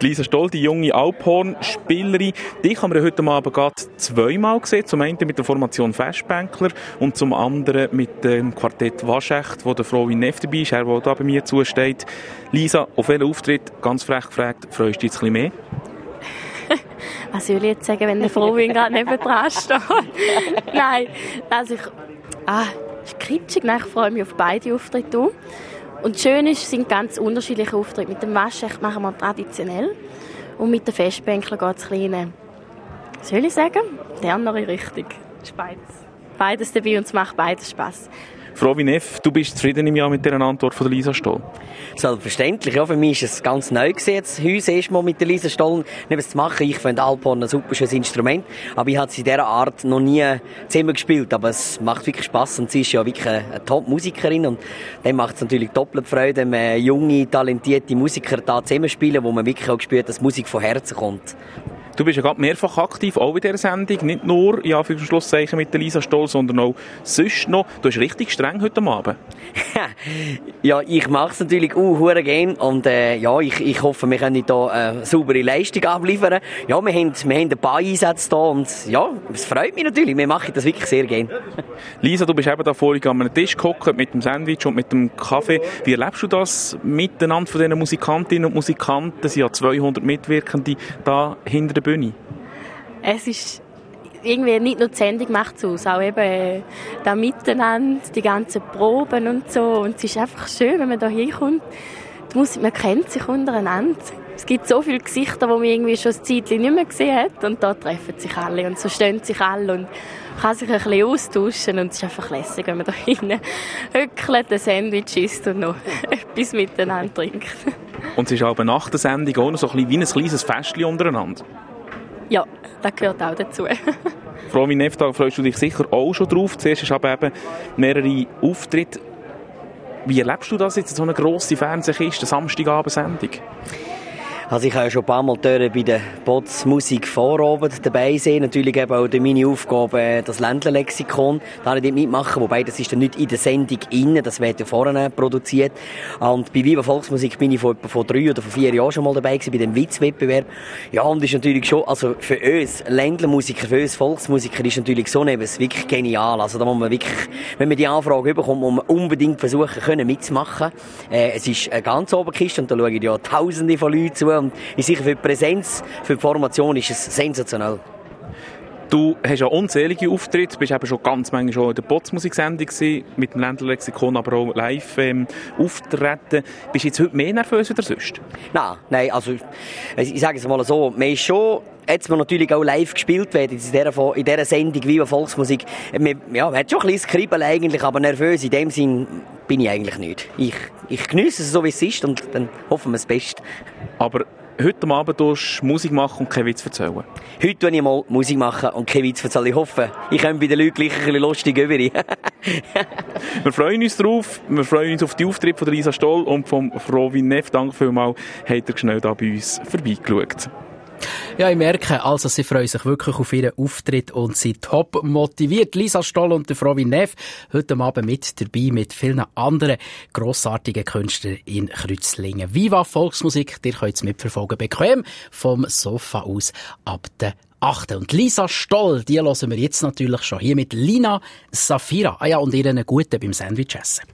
Die Lisa Stoll, die junge Alphorn-Spielerin, dich haben wir heute Abend gerade zweimal gesehen. Zum einen mit der Formation Festbänkler und zum anderen mit dem Quartett Waschecht, wo der Frau in Neff dabei ist, er, der da bei mir zusteht. Lisa, auf welchen Auftritt, ganz frech gefragt, freust du dich ein bisschen mehr? Was soll ich jetzt sagen, wenn der Frauin gerade neben dran steht? Nein, also ich... Ah, ist kitschig. Nein, ich freue mich auf beide Auftritte. Und schön ist, es sind ganz unterschiedliche Auftritte. Mit dem Waschecht machen wir traditionell und mit den Festbänkler geht es kleine, soll ich sagen, die andere Richtung. Beides. Beides dabei und es macht beides Spaß. Frau Wineff, du bist zufrieden im Jahr mit dieser Antwort von Lisa Stoll? Selbstverständlich, ja. Für mich ist es ganz neu gewesen, jetzt heute erstmal mit der Lisa Stoll etwas zu machen. Ich finde Alphorn ein super schönes Instrument, aber ich habe sie in dieser Art noch nie zusammen gespielt. Aber es macht wirklich Spass und sie ist ja wirklich eine Top-Musikerin und dann macht es natürlich doppelt Freude, wenn junge, talentierte Musiker da zusammenspielen, wo man wirklich auch spürt, dass Musik von Herzen kommt. Du bist ja gerade mehrfach aktiv, auch in dieser Sendung. Nicht nur, ja, für Schlusszeichen mit der Lisa Stoll, sondern auch sonst noch. Du bist richtig streng heute Abend. ja, ich mache es natürlich auch uh, gerne und äh, ja, ich, ich hoffe, wir können hier eine äh, saubere Leistung abliefern. Ja, wir haben, wir haben ein paar Einsätze hier und ja, es freut mich natürlich. Wir machen das wirklich sehr gerne. Lisa, du bist eben da vorhin an einem Tisch gehockt mit dem Sandwich und mit dem Kaffee. Wie erlebst du das miteinander von diesen Musikantinnen und Musikanten? Es sind ja 200 Mitwirkende da hinter der Bühne. Es ist irgendwie nicht nur die Sendung macht es aus, auch eben äh, da miteinander, die ganzen Proben und so. Und es ist einfach schön, wenn man da hinkommt. Die Musik, man kennt sich untereinander. Es gibt so viele Gesichter, die man irgendwie schon ein Zeitchen nicht mehr gesehen hat. Und da treffen sich alle und so stehen sich alle und kann sich ein bisschen austauschen. Und es ist einfach lässig, wenn man da hinten hückelt, ein Sandwich isst und noch etwas miteinander trinkt. Und es ist aber nach der Sendung auch noch so ein bisschen wie ein kleines Festchen untereinander. Ja, das gehört auch dazu. Frau Winefta, freust du dich sicher auch schon drauf. Zuerst ist aber eben mehrere Auftritte. Wie erlebst du das jetzt, so eine grosse Fernsehkiste, Samstagabendsendung? Also ich habe ja schon ein paar Mal bei der Bots Musik Vorabend dabei sein. Natürlich eben auch meine Aufgabe, äh, das Ländlerlexikon. Da habe ich nicht mitmachen, wobei das ist dann nicht in der Sendung innen, das wird ja vorne produziert. Und bei Viva Volksmusik bin ich vor, vor drei oder vor vier Jahren schon mal dabei gewesen, bei dem Witzwettbewerb. Ja, und ist natürlich schon, also für uns Ländlermusiker, für uns Volksmusiker ist natürlich so etwas wirklich genial. Also da muss man wirklich, wenn man die Anfrage bekommt, muss man unbedingt versuchen können mitzumachen. Äh, es ist eine ganz Oberkiste und da schauen ja tausende von Leuten zu und ich sicher für die Präsenz, für die Formation ist es sensationell. Du hast ja unzählige Auftritte, bist eben schon ganz manchmal schon in der Potsmusik-Sendung mit dem Ländlerlexikon, aber auch live ähm, auftreten. Bist du jetzt heute mehr nervös als sonst? Nein, nein, also ich sage es mal so, man ist schon jetzt man natürlich auch live gespielt werden in dieser, in dieser Sendung wie Volksmusik. Man, ja, man hat schon ein bisschen Kribbeln eigentlich, aber nervös in dem Sinn bin ich eigentlich nicht. Ich, ich genieße es so, wie es ist und dann hoffen wir das Beste. Aber heute Abend Musik machen und keinen Witz erzählen? Heute tue ich mal Musik machen und keinen Witz erzählen. Ich hoffe, ich komme bei den Leuten gleich ein bisschen lustig über. wir freuen uns drauf. Wir freuen uns auf die Auftritte von Lisa Stoll und von Frau Neff. Danke vielmals, habt ihr schnell da bei uns vorbeigeschaut. Ja, ich merke, also sie freuen sich wirklich auf ihren Auftritt und sind top motiviert. Lisa Stoll und der Frau Neff heute Abend mit dabei mit vielen anderen grossartigen Künstlern in Kreuzlingen. Viva Volksmusik, ihr könnt es mitverfolgen, bequem vom Sofa aus ab der 8. Und Lisa Stoll, die hören wir jetzt natürlich schon hier mit Lina Safira. Ah ja, und ihren Guten beim Sandwich essen.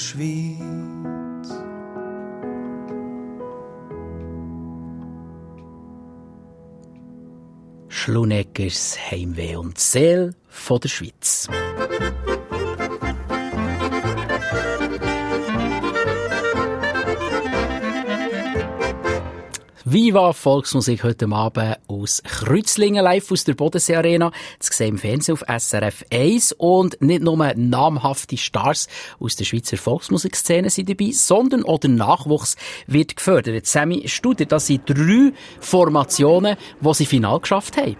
Von der Schweiz. Schluneckers Heimweh und Seel von der Schweiz. Viva Volksmusik heute Abend aus Kreuzlingen live aus der Bodensee Arena. Das sehen im Fernsehen auf SRF 1 und nicht nur namhafte Stars aus der Schweizer Volksmusikszene sind dabei, sondern auch der Nachwuchs wird gefördert. Sammy Studer, das sind drei Formationen, die sie final geschafft haben.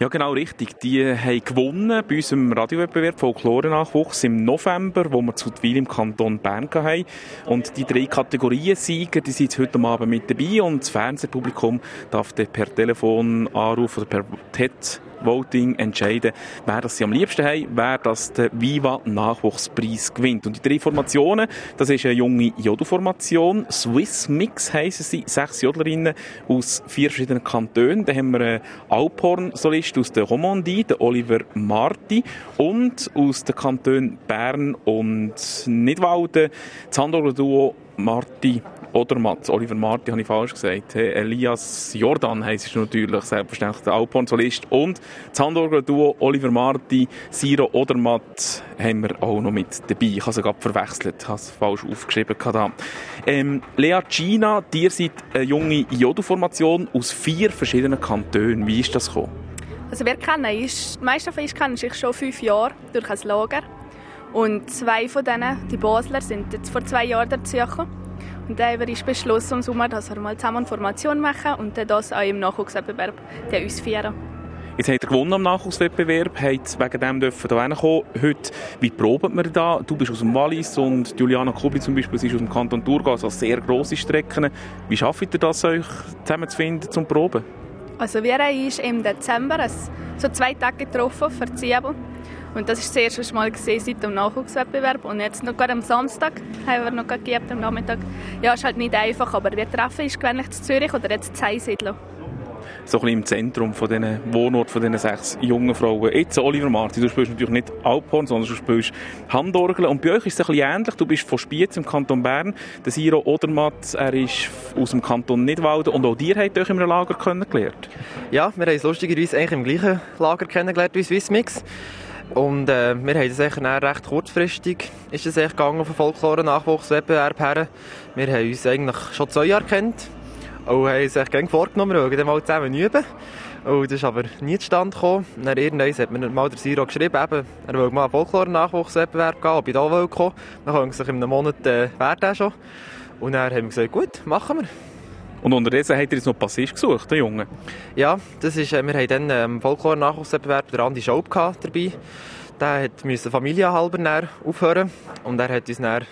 Ja, genau richtig. Die haben gewonnen bei unserem Radiowettbewerb Folklore-Nachwuchs im November, wo wir zu Wil im Kanton Bern hatten. Und die drei Kategorien-Sieger, die sind heute Abend mit dabei und das Fernsehpublikum darf per Telefon anrufen oder per TED Voting entscheiden, wer das sie am liebsten haben, wer das den Viva Nachwuchspreis gewinnt. Und die drei Formationen, das ist eine junge Jodel-Formation, Swiss Mix heissen sie, sechs Jodlerinnen aus vier verschiedenen Kantonen. Dann haben wir einen Alphorn-Solist aus der Romandie, den Oliver Marti, und aus den Kantonen Bern und Nidwalden, das Handorgel-Duo Marti oder Mats, Oliver Marti habe ich falsch gesagt. Elias Jordan heisst es natürlich, selbstverständlich der Alphorn-Solist. Und das Handorgel-Duo Oliver Marti, Siro Odermatt haben wir auch noch mit dabei. Ich habe es gerade verwechselt, ich habe es falsch aufgeschrieben. Ähm, Lea Gina, dir seid eine junge Jodo-Formation aus vier verschiedenen Kantonen. Wie ist das gekommen? Also wir kennen ist, die meisten von uns kennen sich schon fünf Jahre durch ein Lager. Und zwei von denen, die Basler, sind jetzt vor zwei Jahren dazugekommen. Und dann haben wir beschlossen Sommer, dass wir mal zusammen eine Formation machen und dann das auch im Nachwuchswettbewerb uns feiern. Jetzt habt ihr gewonnen am Nachwuchswettbewerb, habt wegen dem dürfen hierher kommen. Heute, wie probt man da? Du bist aus dem Wallis und Juliana Kubi zum Beispiel ist aus dem Kanton Thurgau, also sehr grosse Strecken. Wie schafft ihr das, euch zusammenzufinden zum Proben? Also wir haben uns im Dezember so zwei Tage getroffen für die Ziebel. Und das ist das erste Mal gesehen seit dem Nachwuchswettbewerb. Und jetzt noch gerade am Samstag haben wir noch gegeben, am Nachmittag. Ja, ist halt nicht einfach, aber wir treffen uns gewöhnlich in Zürich oder jetzt in Einsiedeln. so ein bisschen im Zentrum von diesen Wohnort von diesen sechs jungen Frauen. Jetzt Oliver Marti, du spielst natürlich nicht Alphorn, sondern du spielst Handorgel und bei euch ist es ein bisschen ähnlich. Du bist von Spiez im Kanton Bern, der Siro Odermatt, er ist aus dem Kanton Nidwalden und auch dir habt euch in einem Lager kennengelernt. Ja, wir haben uns lustigerweise eigentlich im gleichen Lager kennengelernt wie Swissmix. Und äh, wir haben das eigentlich recht kurzfristig ist es gegangen auf den Folklore-Nachwuchswettbewerb her. Wir haben uns eigentlich schon zwei Jahre kennt und haben uns gerne vorgenommen, wir wollen mal zusammen üben. Und das ist aber nie zustande gekommen. dann irgendwann hat mir mal der Siro geschrieben, eben, er will mal einen Folklore-Nachwuchswettbewerb gehen, ob ich da will. Dann können sich in einem Monat äh, werden schon. Und dann haben wir gesagt, gut, machen wir. Und unterdessen hat er jetzt noch Passist gesucht, der Junge. Ja, das ist, äh, wir haben dann ähm, Folklore-Nachwuchswettbewerb der Andi Schaub dabei. Der musste familienhalber aufhören und er hat uns dann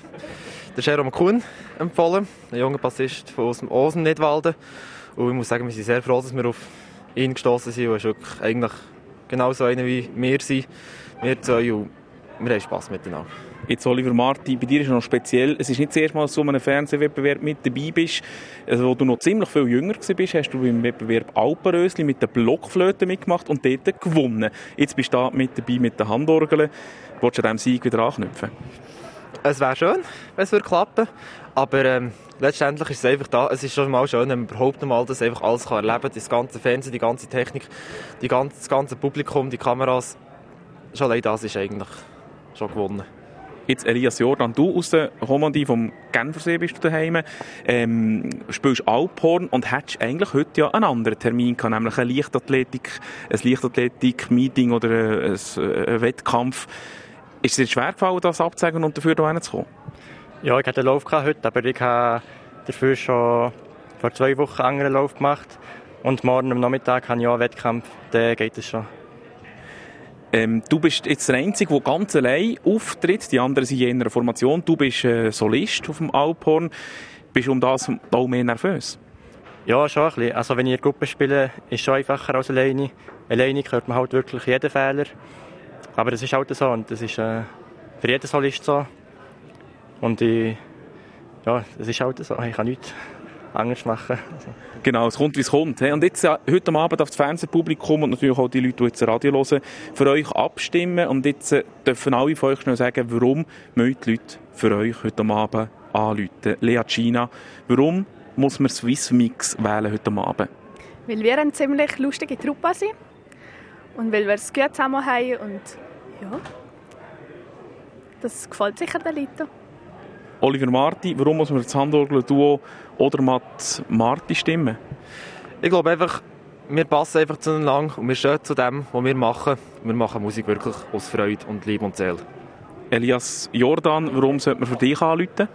den Jerome Kuhn empfohlen, ein junger Passist aus dem Osen Nidwalden. Und ich muss sagen, wir sind sehr froh, dass wir auf ihn gestoßen sind. Er ist wirklich eigentlich genauso einer wie wir sind. Wir zwei und wir haben Spass miteinander. Jetzt Oliver Marti, bei dir ist es noch speziell, es ist nicht das erste Mal, dass du in einem Fernsehwettbewerb mit dabei bist, also, wo du noch ziemlich viel jünger bist, hast du beim Wettbewerb Alpenrösli mit der Blockflöte mitgemacht und dort gewonnen. Jetzt bist du da mit dabei mit der Handorgel. Willst du an diesem Sieg wieder anknüpfen? Es wäre schön, wenn es klappen aber ähm, letztendlich ist es einfach da. Es ist schon mal schön, wenn man überhaupt mal das einfach alles kann erleben kann. Das ganze Fernsehen, die ganze Technik, die ganze, das ganze Publikum, die Kameras. Schon allein das ist eigentlich schon gewonnen. Jetzt Elias Jordan, du aus der Romandie vom Genfersee bist du daheim, ähm, spielst Alphorn und hättest eigentlich heute ja einen anderen Termin gehabt, nämlich ein Leichtathletik, ein Leichtathletik-Meeting oder ein, ein, Wettkampf. Ist es dir schwer gefallen, das abzusagen und dafür hierher zu kommen? Ja, ich hatte einen Lauf heute, aber ich habe dafür schon vor zwei Wochen einen anderen Lauf gemacht und morgen am Nachmittag habe ich auch einen Wettkampf, dann geht es schon. Ähm, du bist jetzt der Einzige, der ganz allein auftritt. Die anderen sind in einer Formation. Du bist äh, Solist auf dem Alphorn. Bist du um das auch mehr nervös? Ja, schon ein bisschen. Also wenn ich in Gruppe spiele, ist es schon einfacher als alleine. Alleine hört man halt wirklich jeden Fehler. Aber das ist halt so und das ist äh, für jeden Solist so. Und ich, ja, das ist halt so. Ich kann nichts anders machen. Genau, es kommt, wie es kommt. Und jetzt, heute Abend auf das Fernsehpublikum und natürlich auch die Leute, die jetzt Radio hören, für euch abstimmen. Und jetzt äh, dürfen alle von euch schnell sagen, warum müssen die Leute für euch heute Abend anrufen. Lea China, warum muss man Swiss Mix wählen heute Abend? Weil wir eine ziemlich lustige Truppe sind. Und weil wir es gut zusammen haben. Und ja, das gefällt sicher den Leuten. Oliver Marti, warum muss man das Handorgel-Duo oder Matt Marti stimmen? Ich glaube einfach, wir passen einfach zueinander und wir stehen zu dem, was wir machen. Wir machen Musik wirklich aus Freude und Liebe und Seele. Elias Jordan, warum sollte man für dich anrufen?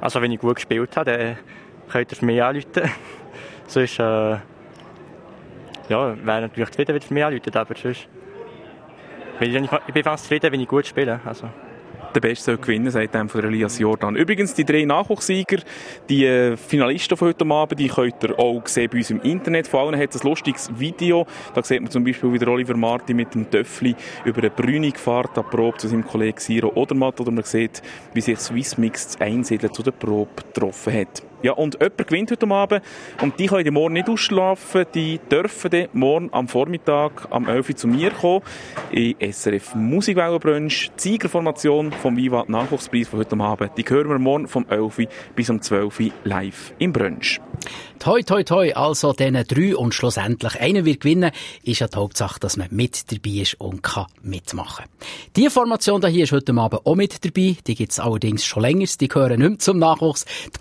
Also wenn ich gut gespielt habe, dann könnt ihr für mich anrufen. sonst, äh, ja, wäre natürlich zufrieden, wenn ihr für mich anrufen, aber sonst... Ich bin fast zufrieden, wenn ich gut spiele. Also der Beste soll gewinnen, sagt einem von Elias Jordan. Übrigens, die drei Nachwuchssieger, die äh, Finalisten von heute Abend, die könnt ihr auch sehen bei uns im Internet. Vor allem hat es ein lustiges Video. Da sieht man zum Beispiel, wie der Oliver Marti mit dem Töffli über eine Brünig fährt, an Probe zu seinem Kollegen Siro Odermatt. Oder man sieht, wie sich Swissmix zu Einsiedeln zu der Probe getroffen hat. Ja, und jemand gewinnt heute Abend und die können morgen nicht ausschlafen. Die dürfen dann morgen am Vormittag am 11 Uhr zu mir kommen in SRF Musikwellenbrunch. Die Siegerformation vom Viva Nachwuchspreis von heute Abend, die hören wir morgen vom 11 Uhr bis um 12 Uhr live im Brunch. Toi, toi, toi, also diesen drei und schlussendlich einer wird gewinnen, ist ja die Hauptsache, dass man mit dabei ist und kann mitmachen. Die Formation hier ist heute Abend auch mit dabei, die gibt es allerdings schon länger, die gehören nicht mehr zum Nachwuchs. Die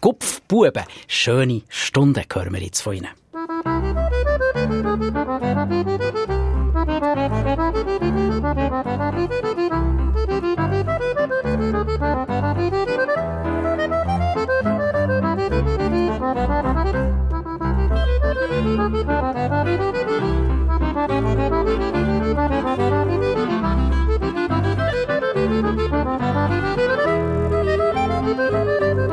üben. Schöne Stunden hören wir jetzt von Ihnen. Musik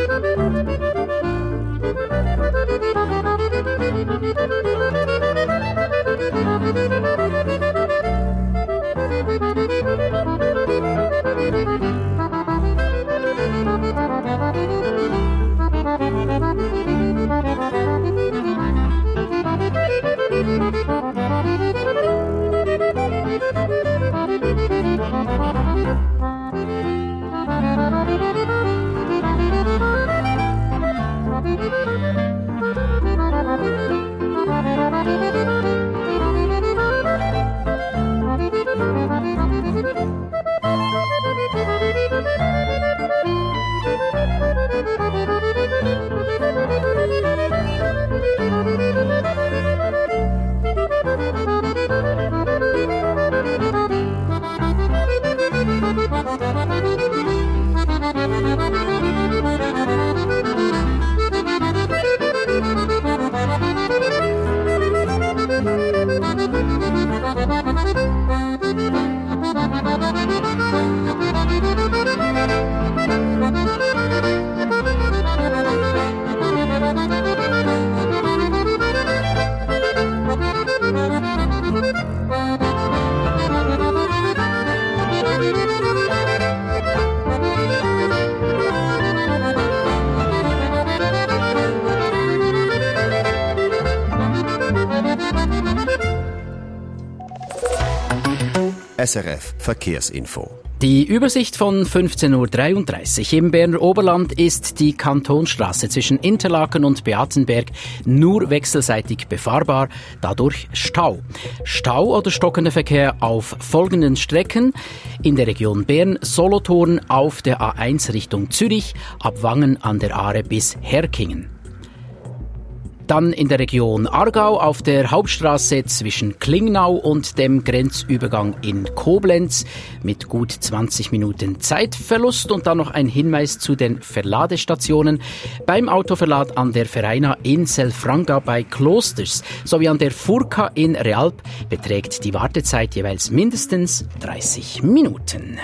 SRF Verkehrsinfo. Die Übersicht von 15.33 Uhr. Im Berner Oberland ist die Kantonstraße zwischen Interlaken und Beatenberg nur wechselseitig befahrbar, dadurch Stau. Stau oder stockender Verkehr auf folgenden Strecken. In der Region Bern, Solothurn auf der A1 Richtung Zürich, ab Wangen an der Aare bis Herkingen. Dann in der Region Aargau auf der Hauptstraße zwischen Klingnau und dem Grenzübergang in Koblenz mit gut 20 Minuten Zeitverlust und dann noch ein Hinweis zu den Verladestationen beim Autoverlad an der Vereina in Selfranga bei Klosters sowie an der Furka in Realp beträgt die Wartezeit jeweils mindestens 30 Minuten.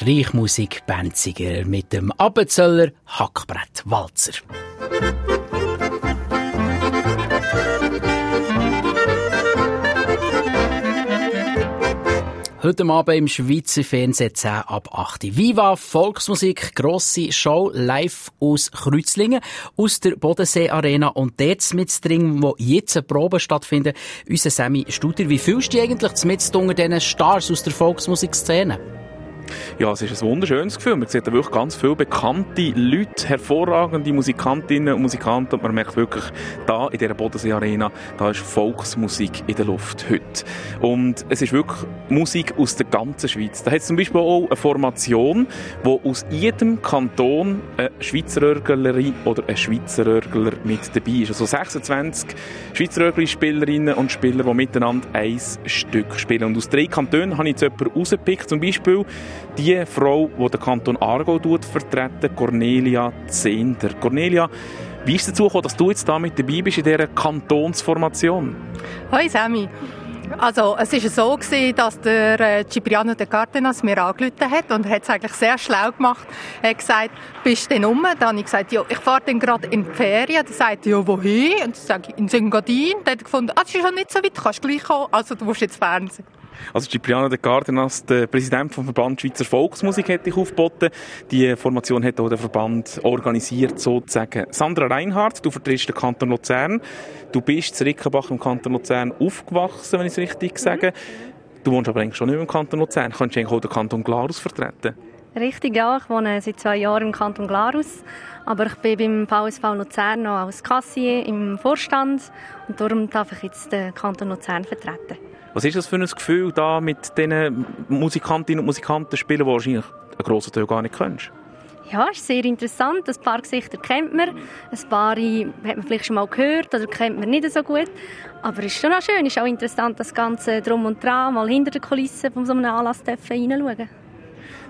Streichmusik Benziger mit dem Abenzöller Hackbrett Walzer. Heute Abend im Schweizer Fernsehen 10 ab 8. Viva Volksmusik, grosse Show live aus Kreuzlingen, aus der Bodensee Arena und dort mit drin, wo jetzt eine Probe stattfindet. Unser Sammy Studer, wie fühlst du dich eigentlich mit diesen Stars aus der Volksmusikszene? Ja, es ist ein wunderschönes Gefühl. Man sieht wirklich ganz viele bekannte Leute, hervorragende Musikantinnen und Musikanten. Und man merkt wirklich, da in dieser Bodensee Arena, da ist Volksmusik in der Luft heute. Und es ist wirklich Musik aus der ganzen Schweiz. Da hat es zum Beispiel auch eine Formation, wo aus jedem Kanton eine Schweizer Örglerin oder ein Schweizer Örgler mit dabei ist. Also 26 Schweizer Örgli-Spielerinnen und Spieler, die miteinander ein Stück spielen. Und aus drei Kantonen habe ich jetzt jemanden rausgepickt. Zum Beispiel die Frau, die den Kanton Aargau vertreten, Cornelia Zehnder. Cornelia, wie ist es dazu gekommen, dass du jetzt da mit dabei bist in dieser Kantonsformation? Hoi Sammy. Also es war so, gewesen, dass der äh, Cipriano de Cardenas mir angerufen hat und hat es eigentlich sehr schlau gemacht. Er hat gesagt, bist du denn rum? Dann habe ich gesagt, ja, ich fahre dann gerade in die Ferien. Dann sagt er, ja, wohin? Und dann sage ich, in Syngadin. Dann hat er gefunden, ah, das ist schon nicht so weit, du kannst gleich kommen, also du musst jetzt Fernsehen. Also Cipriano de Cardenas, der Präsident vom Verband Schweizer Volksmusik, hätte ich aufgeboten. Die Formation hat auch der Verband organisiert, sozusagen. Sandra Reinhardt, du vertrittst den Kanton Luzern. Du bist in Rickenbach im Kanton Luzern aufgewachsen, wenn ich es richtig sage. Du wohnst aber eigentlich schon nicht im Kanton Luzern. Kannst du eigentlich auch den Kanton Glarus vertreten? Richtig, ja. Ich wohne seit zwei Jahren im Kanton Glarus. Aber ich bin beim VSV Luzern noch als Kassier im Vorstand und darum darf ich jetzt den Kanton Luzern vertreten. Was ist das für ein Gefühl, da mit diesen Musikantinnen und Musikanten zu spielen, die wahrscheinlich einen grossen Teil gar nicht kennst? Ja, ist sehr interessant. Ein paar Gesichter kennt man, ein paar hat man vielleicht schon mal gehört oder kennt man nicht so gut. Aber es ist schon auch schön, es ist auch interessant, das Ganze drum und dran, mal hinter den Kulissen von so einem Anlass hineinschauen.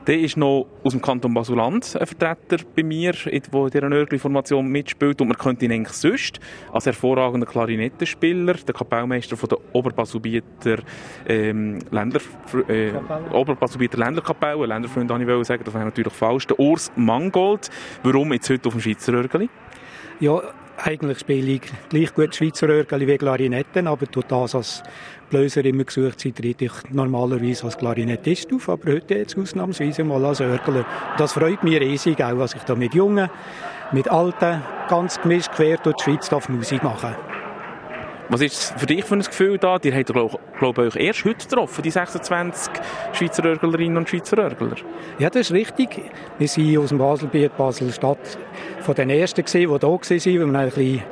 Dann ist noch aus dem Kanton Basuland ein Vertreter bei mir, der in dieser Nörgli-Formation mitspielt. Und man könnte ihn eigentlich sonst als hervorragender Klarinettenspieler, der Kapellmeister von der Oberbaselbieter ähm, Länder, äh, Oberbaselbieter Länderkapelle, Länderfreund, ich will sagen, das wäre natürlich falsch, der Urs Mangold. Warum jetzt heute auf dem Schweizer Örgeli? Ja, eigentlich spiele ich gleich gut Schweizer Örgeli wie Klarinetten, aber durch das als Bläser immer gesucht sind, trete ich normalerweise als Klarinettist auf, aber heute jetzt ausnahmsweise mal als Örgler. Das freut mich riesig, auch was ich da mit Jungen, mit Alten, ganz gemischt quer durch die Schweiz darf Musik machen was ist für dich für ein Gefühl da? Ihr habt, glaube glaub, euch erst heute getroffen, die 26 Schweizer Örglerinnen und Schweizer Örgler. Ja, das ist richtig. Wir sind aus dem Baselbiet, Basel-Stadt, von den Ersten gewesen, die da waren, weil wir ein bisschen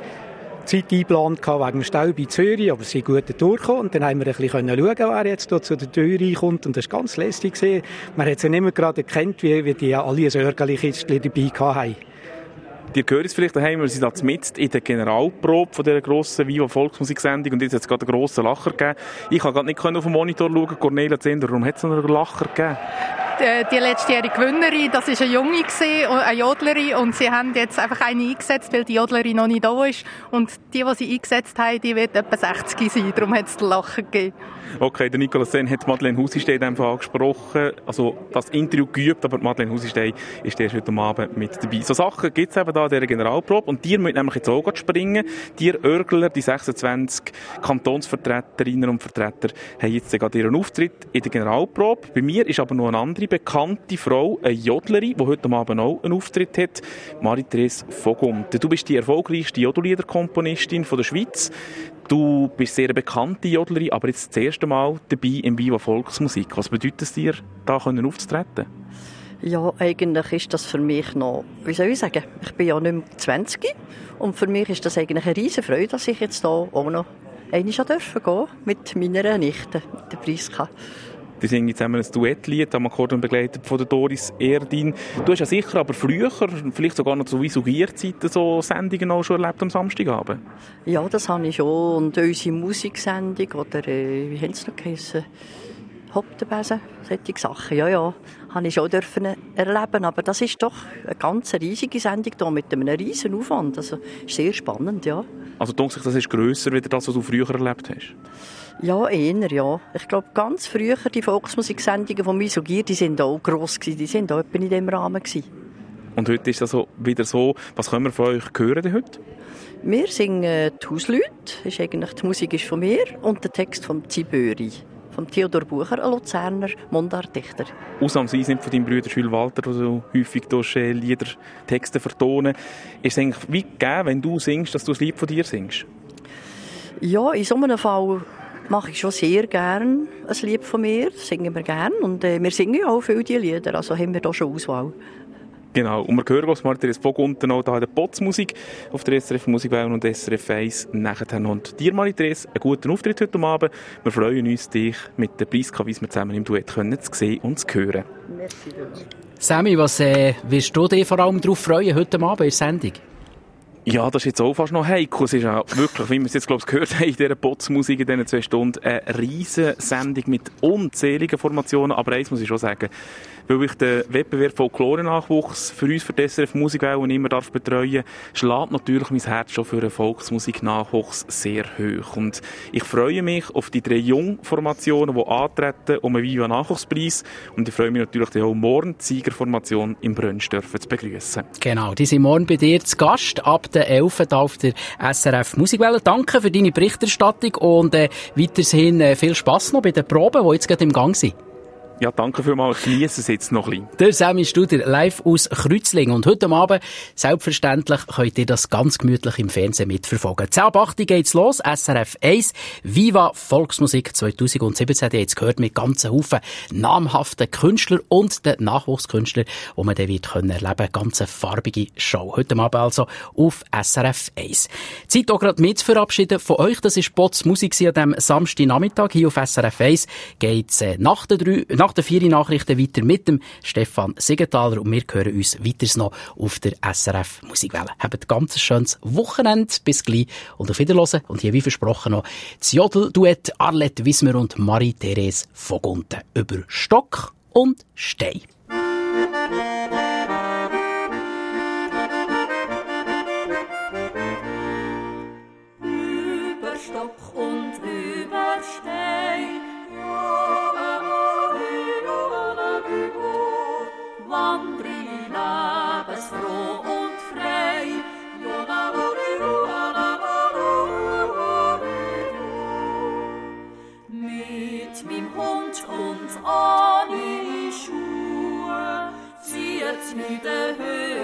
Zeit eingeplant wegen dem Stau bei Zürich, aber sie sind gut durchgekommen. Und dann haben wir ein bisschen schauen, wer jetzt zu der Tür reinkommt. Und das war ganz lästig. Man hat sie nicht mehr gerade erkannt, wie, wie die alle ein Örgeli-Kistchen dabei hatten. Ihr hört es vielleicht daheim, wir sind jetzt mit in der Generalprobe von dieser grossen Viva Volksmusiksendung und jetzt hat es gerade einen grossen Lacher gegeben. Ich kann gerade nicht auf den Monitor schauen, Cornelia Zender, warum hat es einen Lacher gegeben? Die, die letztjährige Gewinnerin, das war eine Junge, eine Jodlerin, und sie haben jetzt einfach eine eingesetzt, weil die Jodlerin noch nicht da ist. Und die, die sie eingesetzt haben, die wird etwa 60 sein, darum hat es den Lacher gegeben. Okay, der Nikolaus Sen hat Madeleine Husistey einfach angesprochen, also das Interview geübt, aber Madeleine Husistey ist erst heute Abend mit dabei. So Sachen gibt es eben da in dieser Generalprobe und die müssen nämlich jetzt auch springen. Die Örgler, die 26 Kantonsvertreterinnen und Vertreter, haben jetzt gerade ihren Auftritt in der Generalprobe. Bei mir ist aber noch eine andere bekannte Frau, eine Jodlerin, die heute Abend auch einen Auftritt hat, Marie-Therese Vogum. Du bist die erfolgreichste Jodelliederkomponistin der Schweiz. Du bist sehr bekannte Jodlerin, aber jetzt das erste Mal dabei im Viva Volksmusik. Was bedeutet es dir, da aufzutreten? Ja, eigentlich ist das für mich noch, wie soll ich sagen, ich bin ja nicht mehr 20 und für mich ist das eigentlich eine riesige Freude, dass ich jetzt hier auch noch einmal gehen mit meiner Nichte, mit der Priska. Die singen zusammen ein Duettlied, am Akkordeon begleitet von der Doris Erdin. Du hast ja sicher aber früher, vielleicht sogar noch zu Visugierzeiten, so Sendungen auch schon erlebt am Samstagabend. Ja, das habe ich schon. Und unsere Musiksendung, oder äh, wie haben sie noch geheissen? Hopp der Besen, solche Sachen, ja, ja, habe ich schon dürfen erleben. Aber das ist doch eine ganz riesige Sendung hier mit einem riesen Aufwand. Also sehr spannend, ja. Also denke ich, das ist grösser, als das, was du früher erlebt hast? Ja, eher, ja. Ich glaube, ganz früher, die Volksmusiksendungen von Misogir, die sind auch gross gewesen, die sind auch in diesem Rahmen gewesen. Und heute ist das so, wieder so, was können wir von euch hören denn heute? Wir singen die Hausleute, ist eigentlich, die Musik ist von mir, und der Text von Ziböri, von Theodor Bucher, ein Luzerner Mundartdichter. Ausnahmsweise nicht von deinem Bruder Jules Walter, der so häufig durch äh, Lieder, Texte vertonen. Ist es eigentlich wie gegeben, wenn du singst, dass du ein Lied von dir singst? Ja, in so einem Fall mache ich schon sehr gern ein Lied von mir, singen wir gern. Und äh, wir singen ja auch viele diese Lieder, also haben wir da schon Auswahl. Genau, und wir hören was Martin Vogunten noch da in der Potsmusik auf der SRF Musikwellen und SRF 1 nachher. Und dir, Marie-Therese, einen guten Auftritt heute Abend. Wir freuen uns, dich mit der Priska Wiesmer zusammen im Duett können zu sehen und zu hören. Merci. Sammy, was äh, wirst du dich vor allem darauf freuen heute Abend in der Sendung? Ja, das ist jetzt auch fast noch heikel. Es ist auch wirklich, wie wir es jetzt, glaube ich, gehört haben, in dieser Potsmusik in diesen zwei Stunden, eine riesige Sendung mit unzähligen Formationen. Aber eins muss ich schon sagen, weil ich den Wettbewerb Folklore-Nachwuchs für uns, für die SRF Musikwellen immer darf betreuen, schlägt natürlich mein Herz schon für einen Volksmusik-Nachwuchs sehr hoch. Und ich freue mich auf die drei Jungformationen, die antreten um einen Viva Nachwuchspreis. Und ich freue mich natürlich auch morgen die Siegerformation im Brönsch dürfen zu begrüßen. Genau, die sind morgen bei dir zu Gast, ab der 11. auf der SRF Musikwelle. Danke für deine Berichterstattung und äh, weiterhin äh, viel Spass noch bei den Proben, die jetzt gerade im Gang sind. Ja, danke vielmals. Genießen es jetzt noch ein bisschen. Der Sammy Studer live aus Kreuzlingen. Und heute Abend, selbstverständlich, könnt ihr das ganz gemütlich im Fernsehen mitverfolgen. 10 ab 8 geht's los. SRF 1. Viva Volksmusik 2017. Ihr jetzt gehört mit ganzen Haufen namhaften Künstlern und den Nachwuchskünstlern, die man dann wird können erleben. Ganz eine farbige Show. Heute Abend also auf SRF 1. Zeit auch gerade mit zu verabschieden von euch. Das ist Bots Musik an diesem Samstagnachmittag hier auf SRF 1. Geht's äh, nach der drei, nach den vier Nachrichten weiter mit dem Stefan Siegenthaler und wir hören uns weiter noch auf der SRF Musikwelle. Habt ein ganz schönes Wochenende. Bis gleich und auf Wiederhören. Und hier wie versprochen noch das Jodel-Duett Arlette Wismer und Marie-Therese Vogunten über Stock und Stein. Und ohne